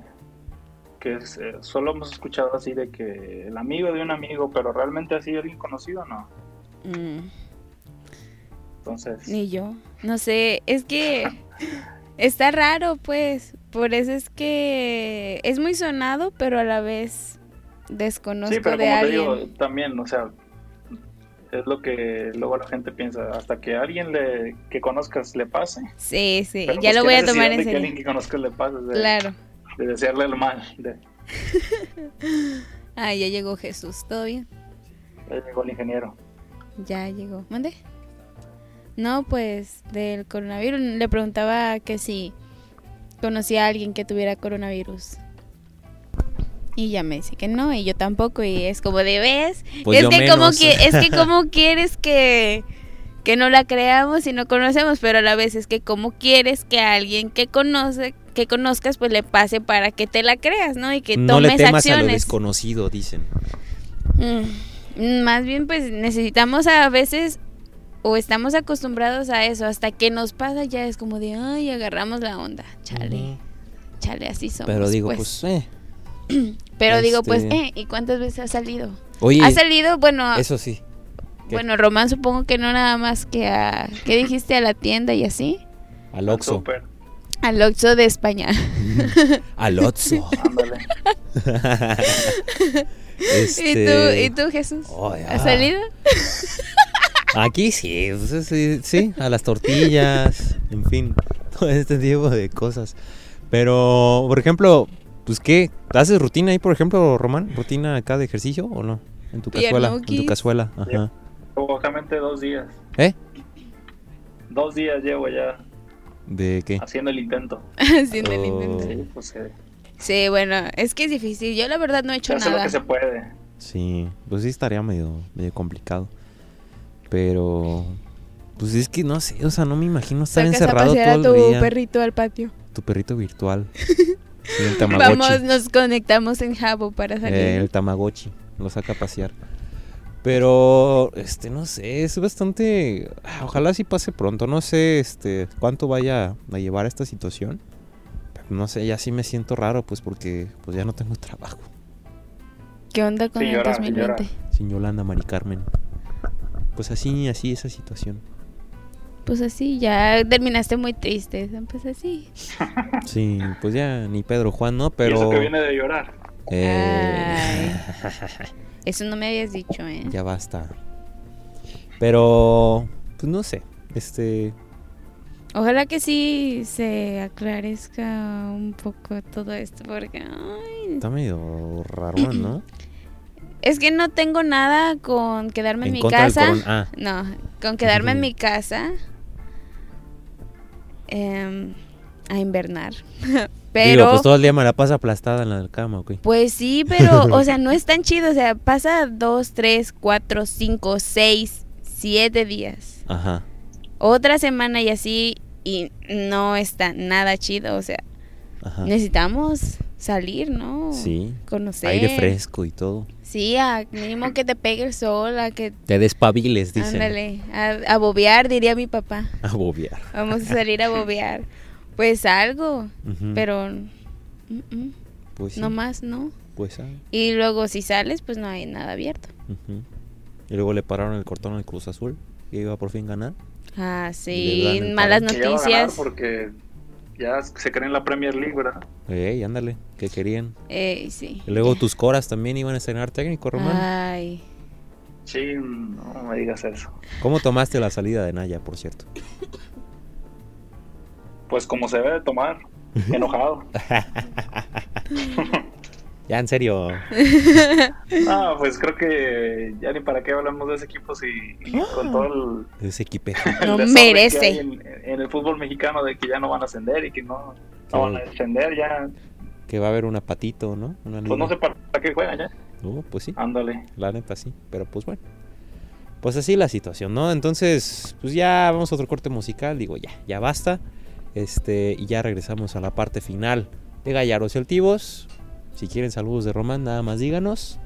que es, eh, solo hemos escuchado así de que el amigo de un amigo, pero realmente así alguien conocido, no. Mm, Entonces, ni yo. No sé, es que está raro, pues. Por eso es que es muy sonado, pero a la vez desconozco sí, pero de como te alguien. digo, también, o sea, es lo que luego la gente piensa, hasta que alguien le, que conozcas le pase. Sí, sí, Pero, ya pues, lo ¿qué voy a tomar en que serio. alguien que conozcas le pase, de, Claro. de desearle el mal. De, Ah, ya llegó Jesús, ¿todo bien? ahí llegó el ingeniero. Ya llegó. ¿Mande? No, pues del coronavirus. Le preguntaba que si conocía a alguien que tuviera coronavirus. Y ya me dice que no, y yo tampoco. Y es como de ves. Pues es que como menos. que, es que como quieres que, que no la creamos y no conocemos, pero a la vez es que como quieres que a alguien que conoce, que conozcas, pues le pase para que te la creas, ¿no? Y que no tomes le temas a lo acciones. desconocido, dicen. Mm, Más bien, pues necesitamos a veces o estamos acostumbrados a eso, hasta que nos pasa ya es como de, ay, agarramos la onda, chale, chale, así somos. Pero digo, pues, eh. pero digo, pues, este- eh, ¿y cuántas veces ha salido? Oye, ha salido, bueno, eso sí. ¿qué? bueno, Román supongo que no nada más que a, ¿qué dijiste? A la tienda y así, Al Oxxo. Al Oxxo de España. Al Oxxo. Este... ¿Y tú, y tú Jesús? Oh. ¿Has salido? Aquí sí, pues, sí, sí, a las tortillas, en fin, todo este tipo de cosas. Pero, por ejemplo, pues qué, ¿haces rutina ahí, por ejemplo, Román? ¿Rutina acá de ejercicio o no? En tu cazuela, en tu cazuela, ajá. Probablemente dos días. ¿Eh? Dos días llevo ya ¿De qué? haciendo el intento. Haciendo el Oh. intento. Sí, pues eh, Sí, bueno, es que es difícil. Yo la verdad no he se hecho hace lo nada. que se puede. Sí, pues sí estaría medio, medio complicado. Pero, pues es que no sé, o sea, no me imagino estar Sacas a encerrado pasear todo a el tu día. perrito al patio. Tu perrito virtual. Sí, el Tamagotchi. Vamos, nos conectamos en Jabo para salir. Eh, el Tamagotchi. Lo saca a pasear. Pero, este, no sé, es bastante... ah, Ojalá sí pase pronto. No sé, este, cuánto vaya a llevar esta situación. Pero no sé, ya sí me siento raro, pues, porque pues ya no tengo trabajo. ¿Qué onda con el llora, 2020? llora. Sin Yolanda, Mari Carmen. Pues así, así esa situación. Pues así, ya terminaste muy triste, pues así. Sí, pues ya ni Pedro Juan, ¿no? Y Pero... eso que viene de llorar. Eh, Eso no me habías dicho, ¿eh? ya basta. Pero, pues no sé. Este, Ojalá que sí se aclarezca un poco todo esto, porque ay, está medio raro, ¿no? es que no tengo nada con quedarme en, En mi casa. ah. No, con quedarme en mi casa em, a invernar. Pero Digo, pues todo el día me la pasa aplastada en la cama, ok. Pues sí, pero, o sea, no es tan chido. O sea, pasa dos, tres, cuatro, cinco, seis, siete días. Ajá. Otra semana y así, y no está nada chido. O sea, Ajá. necesitamos salir, ¿no? Sí. Conocer. Aire fresco y todo. Sí, a mínimo que te pegue el sol, a que. Te despabiles, dicen. Ándale, a, a bobear, diría mi papá. A bobear. Vamos a salir a bobear. Pues algo, pero. Pues sí. no más, ¿no? Pues ah. Y luego si sales, pues no hay nada abierto. Y luego le pararon el cortón al Cruz Azul. Que iba por fin a ganar. Ah, sí, malas noticias. porque ya se cree en la Premier League, ¿verdad? Ey, ándale, que querían. Eh, sí. Y luego tus coras también iban a estrenar técnico, Román. Ay, Sí, no me digas eso. ¿Cómo tomaste la salida de Naya, por cierto? Pues como se debe de tomar, enojado. Ya, en serio. Ah, pues creo que ya ni para qué hablamos de ese equipo si con todo el, Ese equipe. el No merece. que hay en, en el fútbol mexicano de que ya no van a ascender y que no, no van a descender ya. Que va a haber una patito, ¿no? Una Pues no sé para qué juegan ya. Uh, pues sí, Ándale. la neta sí. Pero pues bueno. Pues así la situación, ¿no? Entonces, pues ya vamos a otro corte musical. Digo, ya, ya basta. Este, y ya regresamos a la parte final de Gallardos y Altivos. Si quieren saludos de Román, nada más díganos.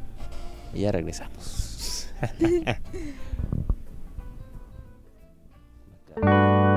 Y ya regresamos.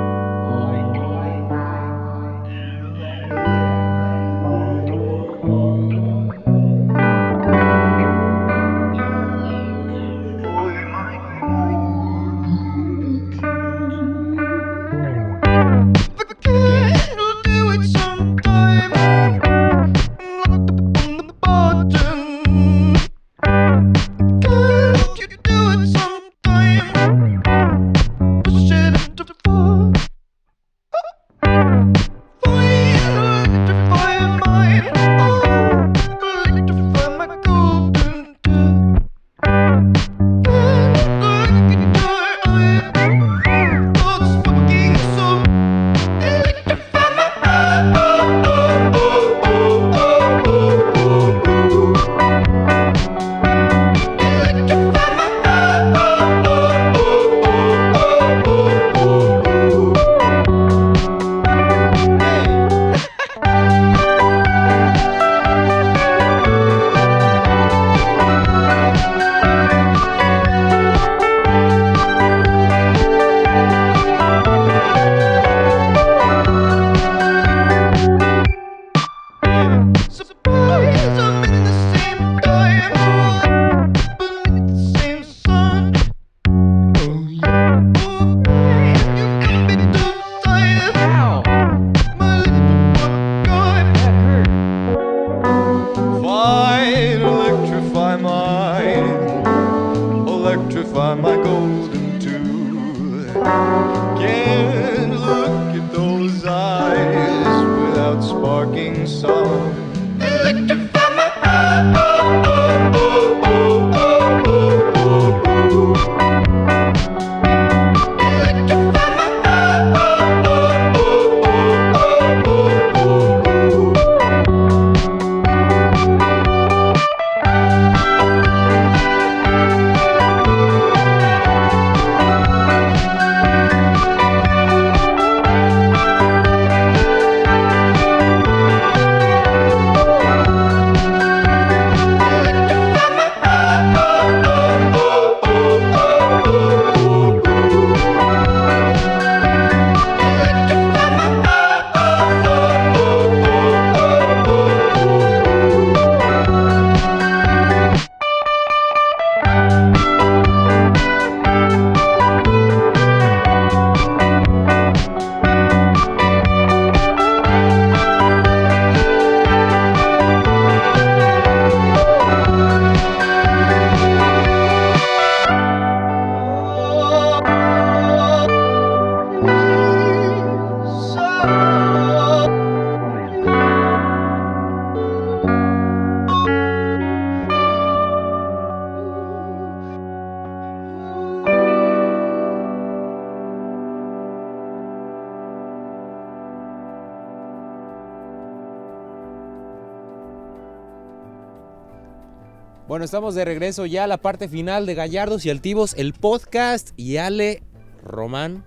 estamos de regreso ya a la parte final de Gallardos y Altivos, el podcast. Y Ale, Román,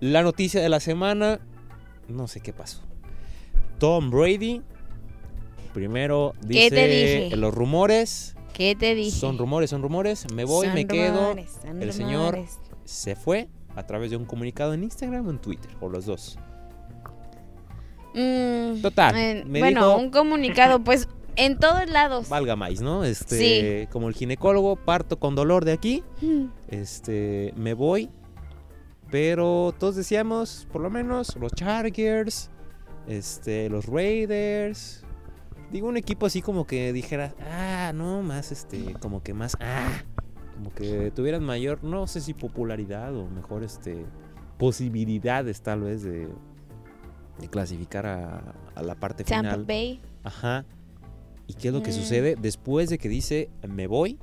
la noticia de la semana, no sé qué pasó. Tom Brady, primero dice ¿Qué te dije? los rumores, ¿Qué te dije? son rumores, son rumores, me voy, Son me quedo. rumores, el señor-. Se fue a través de un comunicado en Instagram o en Twitter, o los dos. Mm, Total, eh, me bueno, dijo- un comunicado, pues en todos lados. Valga más, ¿no? Este, como el ginecólogo, parto con dolor de aquí. Mm, Este, me voy. Pero todos decíamos, por lo menos, los Chargers, este, los Raiders. Digo, un equipo así como que dijera, ah, no, más, este, como que más, ah, como que tuvieran mayor, no sé si popularidad o mejor, este, posibilidades tal vez de, de clasificar a, a la parte Tampa final. Bay. Ajá. ¿Y qué es lo que Mm. sucede? Después de que dice me voy,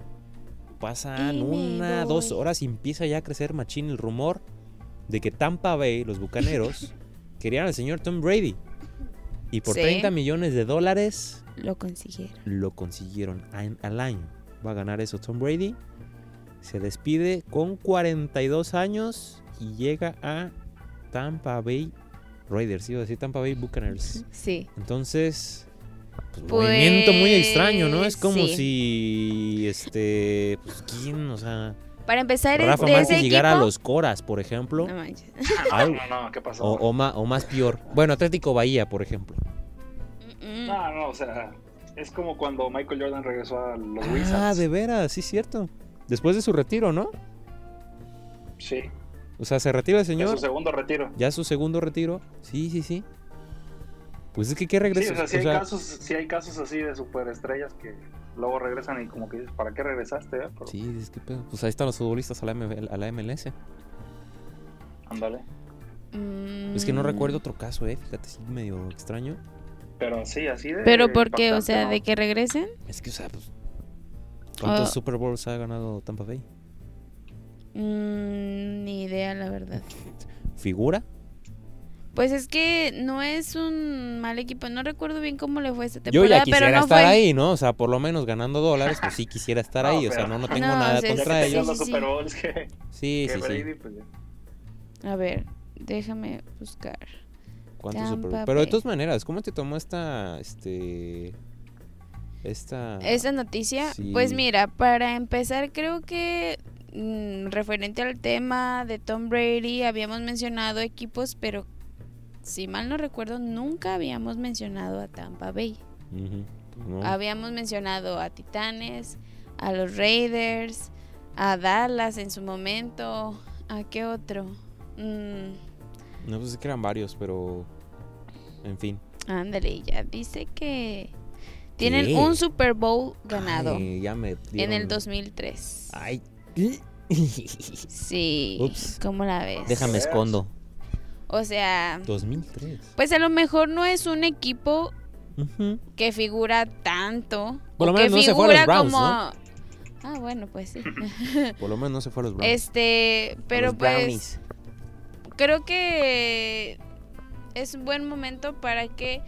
pasan Y una, dos horas y empieza ya a crecer machín el rumor de que Tampa Bay, los bucaneros, querían al señor Tom Brady. Y por Sí. 30 millones de dólares Lo consiguieron. lo consiguieron al año. Va a ganar eso Tom Brady. Se despide con 42 años y llega a Tampa Bay Raiders. Iba a decir Tampa Bay Buccaneers. Sí. Entonces, pues, Pues, movimiento muy extraño, ¿no? Es como sí. si, este, pues, ¿quién? O sea, Para empezar, Rafa de Márquez ese llegara a equipo- los Coras, por ejemplo. No manches. algo. No, no, ¿qué pasó? o, o ma- o más peor. Bueno, Atlético Bahía, por ejemplo. No, no, o sea, es como cuando Michael Jordan regresó a los Ah, Wizards. de veras, sí, cierto. Después de su retiro, ¿no? Sí, O sea, se retira el de su señor. segundo retiro. Ya su segundo retiro. Sí, sí, sí. Pues es que qué Sí, regreso. o sea, sí o hay, sea, casos, sí hay casos así de superestrellas que luego regresan y como que dices, ¿para qué regresaste? eh? Pero, sí, es que pedo. Pues ahí están los futbolistas a la, ML a la MLS. Ándale. mm. Es que no recuerdo otro caso, eh. Fíjate, sí, medio extraño. Pero sí, así de... Pero ¿por qué? O sea, ¿no? de que regresen. Es que, o sea, pues. ¿Cuántos Ah. Super Bowls ha ganado Tampa Bay? Mm, ni idea, la verdad. ¿Figura? Pues es que no es un mal equipo. No recuerdo bien cómo le fue esta Yo temporada, ya quisiera pero no estar fue. ahí, ¿no? O sea, por lo menos ganando dólares, pues sí quisiera estar No, ahí. O sea, no, no tengo No, nada contra ellos. sí, sí. Que, Sí, que. Brady, pues. A ver, déjame buscar. ¿Cuántos Super Bowls? Pero de todas maneras, ¿cómo te tomó esta. Este. Esta. Esa noticia, sí. pues mira, para empezar creo que mm, referente al tema de Tom Brady habíamos mencionado equipos, pero si mal no recuerdo nunca habíamos mencionado a Tampa Bay. Pues no. Habíamos mencionado a Titanes, a los Raiders, a Dallas en su momento, ¿a qué otro? Mm, No, pues es que eran varios, pero. En fin. ándale, ya dice que tienen ¿Qué? un Super Bowl ganado Ay, ya me en el 2003. Ay. Sí, Ups. ¿cómo la ves? Déjame escondo. O sea, 2003. pues a lo mejor no es un equipo que figura tanto. Por lo menos que no se fue a los figura Browns, como... ¿no? Ah, bueno, pues sí. Por lo menos no se fue a los Browns. este, pero los pues Brownies. creo que es un buen momento para que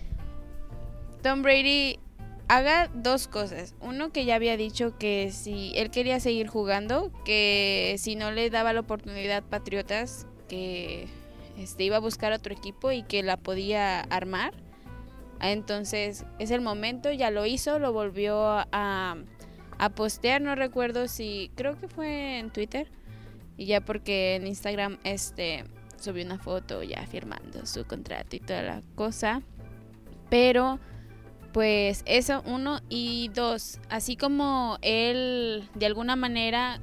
Tom Brady haga dos cosas. Uno que ya había dicho que si él quería seguir jugando, que si no le daba la oportunidad Patriotas, que este iba a buscar otro equipo y que la podía armar. Entonces es el momento, ya lo hizo, lo volvió a, a postear, no recuerdo si, creo que fue en Twitter. Y ya porque en Instagram este subió una foto ya firmando su contrato y toda la cosa. Pero pues eso uno y dos, así como él de alguna manera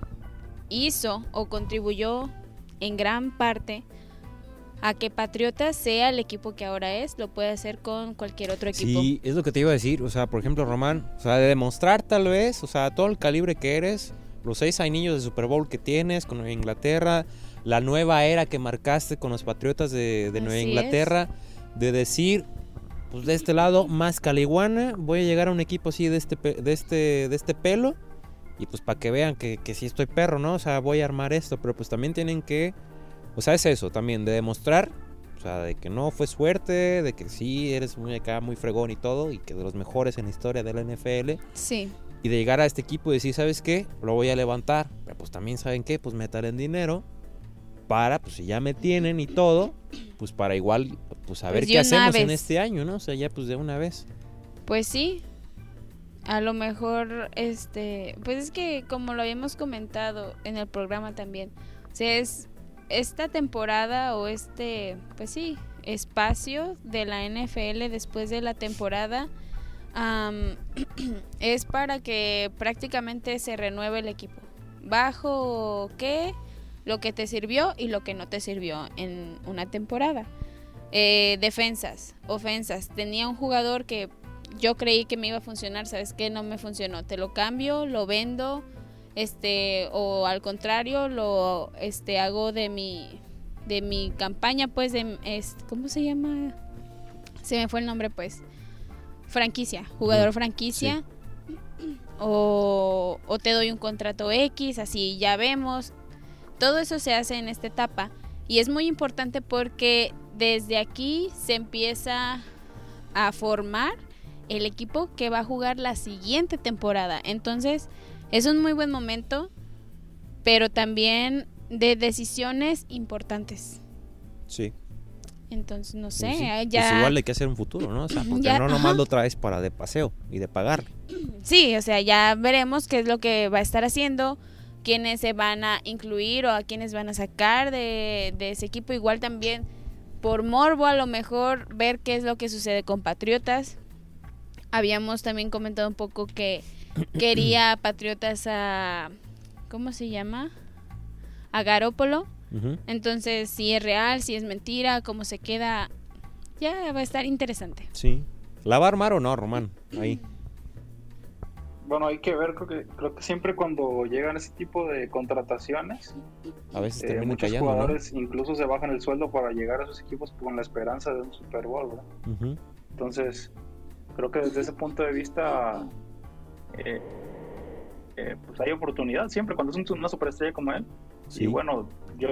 hizo o contribuyó en gran parte a que Patriotas sea el equipo que ahora es, lo puede hacer con cualquier otro equipo. Sí, es lo que te iba a decir. O sea, por ejemplo, Román, o sea, de demostrar tal vez, o sea, todo el calibre que eres, los seis anillos de Super Bowl que tienes con Nueva Inglaterra, la nueva era que marcaste con los Patriotas de, de Nueva Así Inglaterra, de decir, pues de este lado, más caliguana, voy a llegar a un equipo así de este, de este, de este pelo, y pues para que vean que, que sí estoy perro, ¿no? O sea, voy a armar esto, pero pues también tienen que, o sea, es eso también, de demostrar o sea, de que no fue suerte, de que sí eres muy acá, muy fregón y todo, y que de los mejores en la historia de la NFL. Sí. y de llegar a este equipo y decir, ¿sabes qué? Lo voy a levantar. Pero pues también, ¿saben qué? Pues meter en dinero para, pues si ya me tienen y todo, pues para igual, pues a ver Pues de qué hacemos en vez. este año, ¿no? O sea, ya pues de una vez. Pues sí. A lo mejor, este, pues es que como lo habíamos comentado en el programa también, o sea, es esta temporada o este, pues sí, espacio de la NFL después de la temporada am, es para que prácticamente se renueve el equipo. Bajo qué, lo que te sirvió y lo que no te sirvió en una temporada. Eh, defensas, ofensas. Tenía un jugador que yo creí que me iba a funcionar, ¿sabes qué? No me funcionó. Te lo cambio, lo vendo, este, o al contrario, lo este hago de mi de mi campaña, pues, de, es- ¿cómo se llama? Se me fue el nombre, pues. Franquicia, jugador franquicia. O, o te doy un contrato X, así ya vemos. Todo eso se hace en esta etapa. Y es muy importante porque desde aquí se empieza a formar el equipo que va a jugar la siguiente temporada. Entonces, es un muy buen momento, pero también de decisiones importantes. Sí. Entonces, no sé, Pues sí. ah, Pues ya... igual hay que hacer un futuro, ¿no? O sea, porque Ya, no ajá. nomás lo traes para de paseo y de pagar. Sí, o sea, ya veremos qué es lo que va a estar haciendo, quiénes se van a incluir o a quiénes van a sacar de, de ese equipo. Igual también por morbo a lo mejor ver qué es lo que sucede con Patriotas. Habíamos también comentado un poco que quería Patriotas a... ¿Cómo se llama? A Garópolo. Entonces, si es real, si es mentira, cómo se queda, ya va a estar interesante. Sí. ¿La va a armar o no, Román? Ahí. Bueno, hay que ver, creo que, creo que siempre cuando llegan ese tipo de contrataciones, A veces eh, muchos callando, ¿no? jugadores incluso se bajan el sueldo para llegar a esos equipos con la esperanza de un Super Bowl, ¿verdad? Entonces, creo que desde ese punto de vista, eh, eh, pues hay oportunidad siempre cuando es un- una superestrella como él. Sí. Y bueno, yo,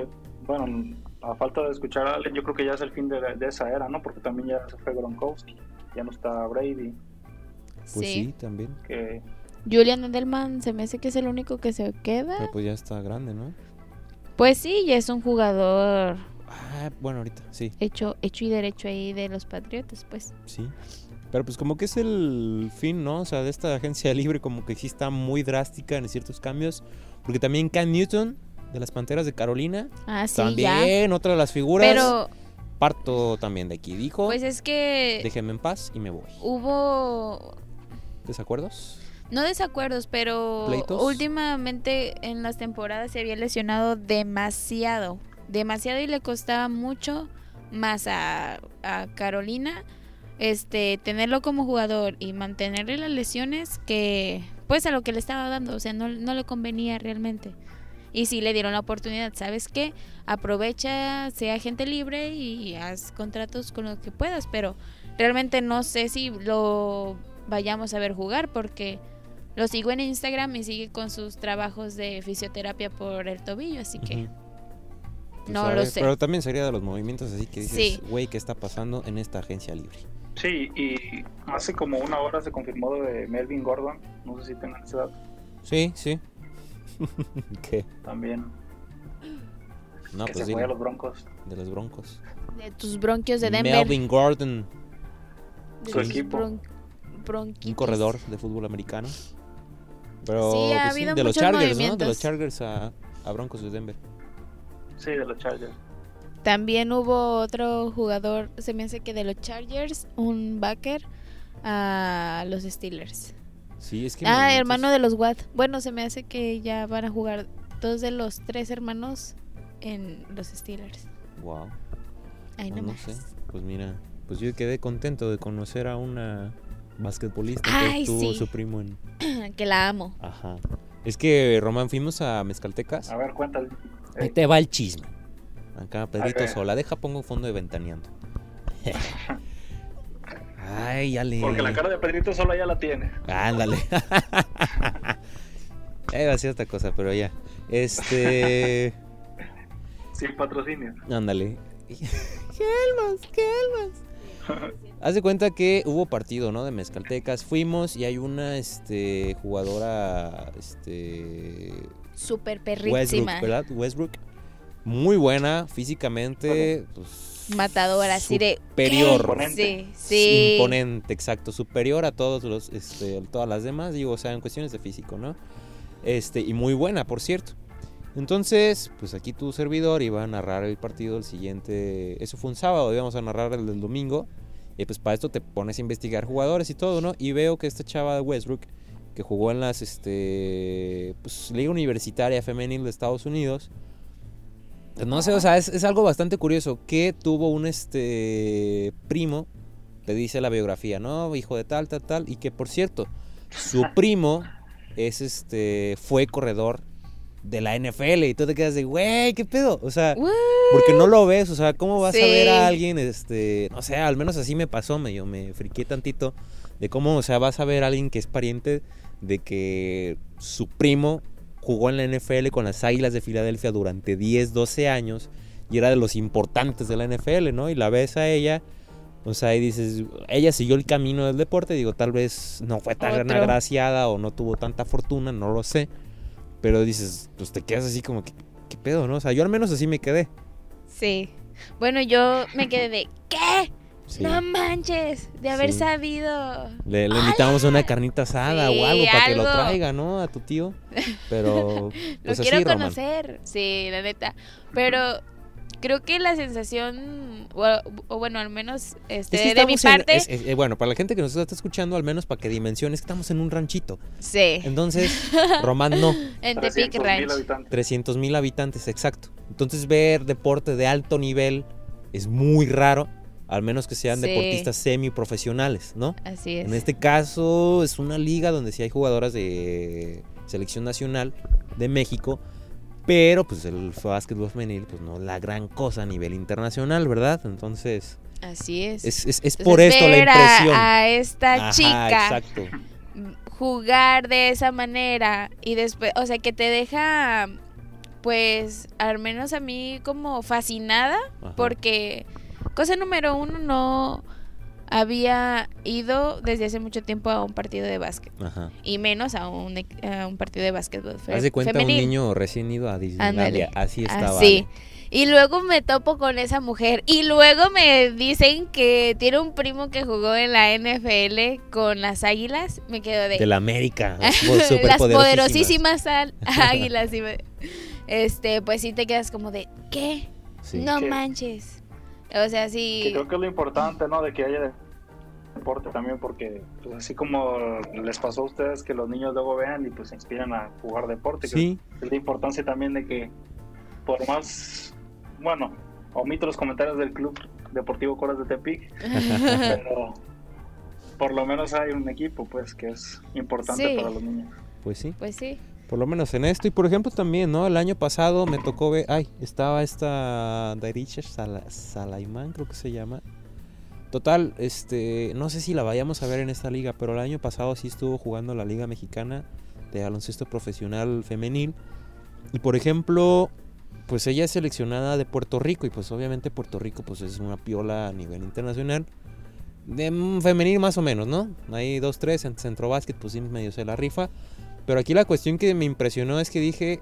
bueno, a falta de escuchar a Allen, yo creo que ya es el fin de, de esa era, ¿no? Porque también ya se fue Gronkowski, ya no está Brady, Pues sí, también. que Julian Edelman se me hace que es el único que se queda. Pero pues ya está grande, ¿no? Pues sí, ya es un jugador Ah, bueno, ahorita, sí, hecho, hecho y derecho ahí de los Patriotas, pues. sí. Pero pues como que es el fin, ¿no? O sea, de esta agencia libre como que sí está muy drástica en ciertos cambios. Porque también Cam Newton, de las Panteras de Carolina, Ah, sí, ya. también otra de las figuras. Pero, Parto también de aquí. Dijo, pues es que déjeme en paz y me voy. hubo ¿Desacuerdos? no desacuerdos, pero ¿Pleitos? últimamente en las temporadas se había lesionado demasiado, demasiado y le costaba mucho más a, a Carolina este tenerlo como jugador y mantenerle las lesiones que pues a lo que le estaba dando, o sea, no, no le convenía realmente. Y si le dieron la oportunidad, ¿sabes qué? Aprovecha, sea gente libre y haz contratos con lo que puedas, pero realmente no sé si lo vayamos a ver jugar porque lo sigo en Instagram y sigue con sus trabajos de fisioterapia por el tobillo, así que. Pues, no a lo sé. Pero también sería de los movimientos así que dices, Sí. güey, ¿qué está pasando en esta agencia libre? Sí, y hace como una hora se confirmó de Melvin Gordon, no sé si tengan ese dato Sí, sí. ¿Qué? también, No, que pues se fue a los Broncos. de los Broncos. de tus bronquios de Denver, Melvin Gordon, de su equipo. bron- un corredor de fútbol americano. Pero Sí, ha pues, habido de los Chargers, ¿no? De los Chargers a, a Broncos de Denver. Sí, de los Chargers. También hubo otro jugador, se me hace que de los Chargers, un backer a los Steelers. Sí, es que Ah, hermano de los Watt. Bueno, se me hace que ya van a jugar dos de los tres hermanos en los Steelers. Wow. Ahí No, no nomás. sé. Pues mira, pues yo quedé contento de conocer a una basquetbolista Ay, que tuvo sí. su primo en... que la amo. Ajá. Es que, Román, fuimos a Mezcaltecas. A ver, cuéntale. Ahí Eh, te va el chisme. Acá Pedrito. Sola. Deja, pongo fondo de ventaneando. Ay, ya le... porque la cara de Pedrito solo ya la tiene. Ándale. ya iba a cosa, pero ya. Este... Sin patrocinio. Ándale. Helmas, Helmas. Haz de cuenta que hubo partido, ¿no? De Mezcaltecas. Fuimos y hay una este, jugadora, este, Súper Westbrook, perrísima. ¿verdad? Westbrook. Muy buena físicamente. Pues, Matadora, así de. superior. Sí, sí. Imponente, exacto. Superior a todos los, este, todas las demás. Digo, o sea, en cuestiones de físico, ¿no? Este, y muy buena, por cierto. Entonces, pues aquí tu servidor iba a narrar el partido el siguiente. Eso fue un sábado, íbamos a narrar el del domingo. Y pues para esto te pones a investigar jugadores y todo, ¿no? Y veo que esta chava de Westbrook, que jugó en las este pues, Liga Universitaria Femenil de Estados Unidos. No sé, o sea, es, es algo bastante curioso. Que tuvo un este primo, te dice la biografía, ¿no? Hijo de tal, tal, tal. Y que por cierto, su primo es este. fue corredor de la NFL. Y tú te quedas de, güey, ¿qué pedo? O sea, What? porque no lo ves, o sea, ¿cómo vas a ver a alguien, este, no sé, al menos así me pasó, medio me friqué tantito, de cómo, o sea, vas a ver a alguien que es pariente de que su primo jugó en la NFL con las Águilas de Filadelfia durante 10, 12 años y era de los importantes de la NFL, ¿no? Y la ves a ella, o sea, y dices, ella siguió el camino del deporte, digo, tal vez no fue tan Otro. agraciada o no tuvo tanta fortuna, no lo sé, pero dices, pues te quedas así como que, ¿qué pedo, no? O sea, yo al menos así me quedé. Sí. Bueno, yo me quedé de. ¿Qué? Sí. No manches, de haber Sí. sabido. Le, le invitamos a una carnita asada Sí, o algo para que lo traiga, ¿no? A tu tío. Pero. Lo Pues quiero así, Roman. conocer. Sí, la neta. Pero creo que la sensación, o, o bueno, al menos este, Es que de mi en- parte, es- es- eh, bueno, para la gente que nos está escuchando, al menos para que dimensiones, que estamos en un ranchito. sí, Entonces, Román no. en Tepic 300,000 Ranch. habitantes. 300 mil habitantes, exacto. Entonces, ver deporte de alto nivel es muy raro, al menos que sean Sí. deportistas semiprofesionales, ¿no? Así es. En este caso es una liga donde sí hay jugadoras de selección nacional de México, pero pues el básquetbol femenil pues no la gran cosa a nivel internacional, ¿verdad? Entonces Así es. es, es- es Entonces, por esto la impresión. A, esta Ajá, chica exacto. jugar de esa manera y después, o sea, que te deja, pues, al menos a mí como fascinada, Ajá. porque cosa número uno, no había ido desde hace mucho tiempo a un partido de básquet Ajá. y menos a un, e- a un partido de básquetbol Haz de cuenta femenil. un niño recién ido a Disneylandia, así estaba. Así. Y luego me topo con esa mujer. Y luego me dicen que tiene un primo que jugó en la NFL con las águilas. Me quedo de. De la América. las poderosísimas águilas. y me- este, pues sí te quedas como de. ¿Qué? Sí. No manches. O sea, Que sí. creo que es lo importante, ¿no? De que haya deporte también, porque pues así como les pasó a ustedes que los niños luego vean y pues se inspiran a jugar deporte. que Sí, Es la importancia también de que por más, bueno, omito los comentarios del Club Deportivo Coras de Tepic, pero por lo menos hay un equipo, pues, que es importante Sí. para los niños. pues sí. Pues sí. Por lo menos en esto. Y por ejemplo también, ¿no? El año pasado me tocó ver... Ay, estaba esta Daricha Sala- Salaimán, creo que se llama. Total, este... No sé si la vayamos a ver en esta liga, pero el año pasado sí estuvo jugando la Liga Mexicana de baloncesto profesional femenil. Y por ejemplo, pues ella es seleccionada de Puerto Rico. Y pues obviamente Puerto Rico pues es una piola a nivel internacional. De mm, femenil más o menos, ¿no? Hay dos, tres en centro básquet, pues sí medio se la rifa. Pero aquí la cuestión que me impresionó es que dije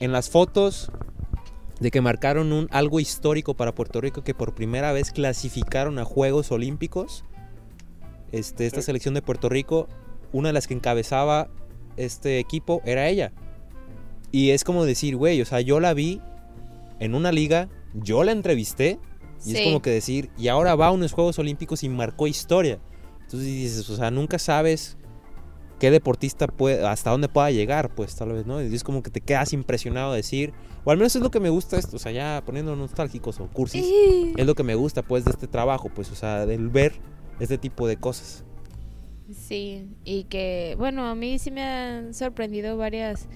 en las fotos de que marcaron un algo histórico para Puerto Rico que por primera vez clasificaron a Juegos Olímpicos. Este, esta Sí. selección de Puerto Rico, una de las que encabezaba este equipo era ella. Y es como decir, güey, o sea, yo la vi en una liga, yo la entrevisté y es como que decir, y ahora va a unos Juegos Olímpicos y marcó historia. Entonces dices, o sea, nunca sabes qué deportista puede, hasta dónde pueda llegar, pues tal vez, ¿no? Y es como que te quedas impresionado de decir, o al menos es lo que me gusta esto, o sea, ya poniendo nostálgicos o cursis, es lo que me gusta pues de este trabajo, pues, o sea, del ver este tipo de cosas. Sí, y que, bueno, a mí sí me han sorprendido varias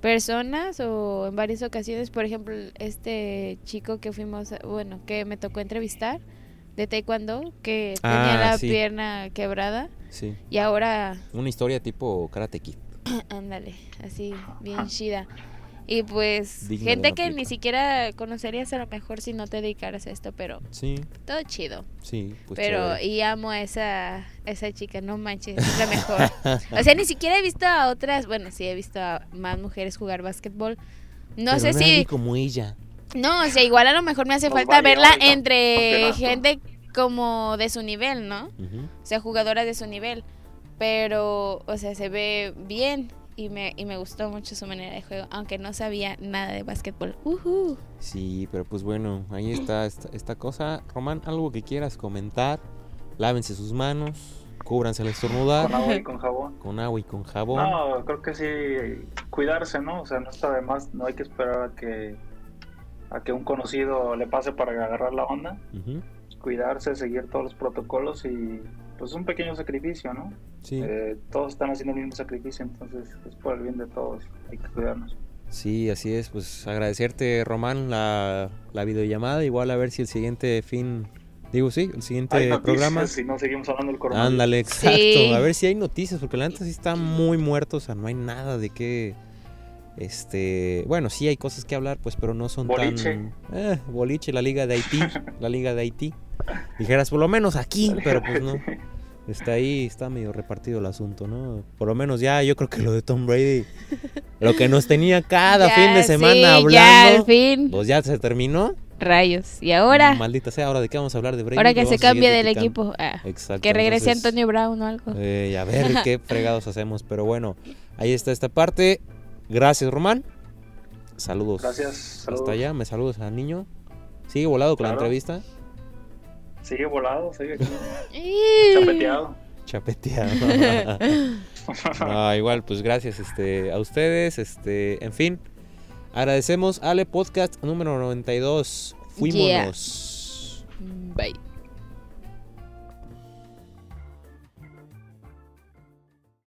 personas o en varias ocasiones, por ejemplo, este chico que fuimos, bueno, que me tocó entrevistar de taekwondo, que tenía Ah, la sí. pierna quebrada Sí. y ahora, Una historia tipo Karate Kid. ándale, así, bien chida. Y pues Digno gente que ni siquiera conocerías a lo mejor si no te dedicaras a esto, pero Sí, todo chido. sí. Pues pero chévere. y amo a esa esa chica, no manches, es la mejor. o sea, ni siquiera he visto a otras, bueno, sí he visto a más mujeres jugar básquetbol. No Pero sé nadie si como ella. no, o sea, igual a lo mejor me hace Nos falta verla entre gente como de su nivel, ¿no? O sea, jugadoras de su nivel. Pero, o sea, se ve bien y me, y me gustó mucho su manera de juego, aunque no sabía nada de básquetbol. Ujú. Sí, pero pues bueno, ahí está esta, esta cosa. Román, algo que quieras comentar. Lávense sus manos, cúbranse al estornudar Con agua y con jabón. con agua y con jabón. No, creo que sí, cuidarse, ¿no? O sea, no está de más, no hay que esperar a que a que un conocido le pase para agarrar la onda. Ujú, Cuidarse, seguir todos los protocolos y pues un pequeño sacrificio, ¿no? Sí, Eh, todos están haciendo el mismo sacrificio, entonces es por el bien de todos, hay que cuidarnos. sí, así es. Pues agradecerte, Román, la, la videollamada. Igual a ver si el siguiente fin, digo sí, el siguiente Hay noticias programa. si no seguimos hablando del coronavirus. Ándale, exacto. Sí. A ver si hay noticias, porque la neta sí está muy muerto, o sea, no hay nada de qué. Este, bueno, sí hay cosas que hablar, pues, pero no son Boliche. tan. Eh, boliche, la Liga de Haití, la Liga de Haití. Dijeras, por lo menos aquí, pero pues no. Está ahí, está medio repartido el asunto, ¿no? Por lo menos ya, yo creo que lo de Tom Brady, lo que nos tenía cada Ya, fin de semana sí, Ya, hablando, al fin. pues ya se terminó. Rayos. Y ahora, Maldita sea, ahora de qué vamos a hablar de Brady. ahora que se cambie del equipo. ah, Exacto. que regrese entonces- Antonio Brown o algo. Eh, a ver qué fregados hacemos. Pero bueno, ahí está esta parte. Gracias, Román. Saludos. Gracias, saludos. Hasta allá, me saludos al niño. Sigue volado con la Claro. entrevista. Sigue volado, sigue chapeteado. Chapeteado. No, igual, pues gracias este, a ustedes. Este, en fin, agradecemos Ale Podcast número 92. Fuímonos. Bye.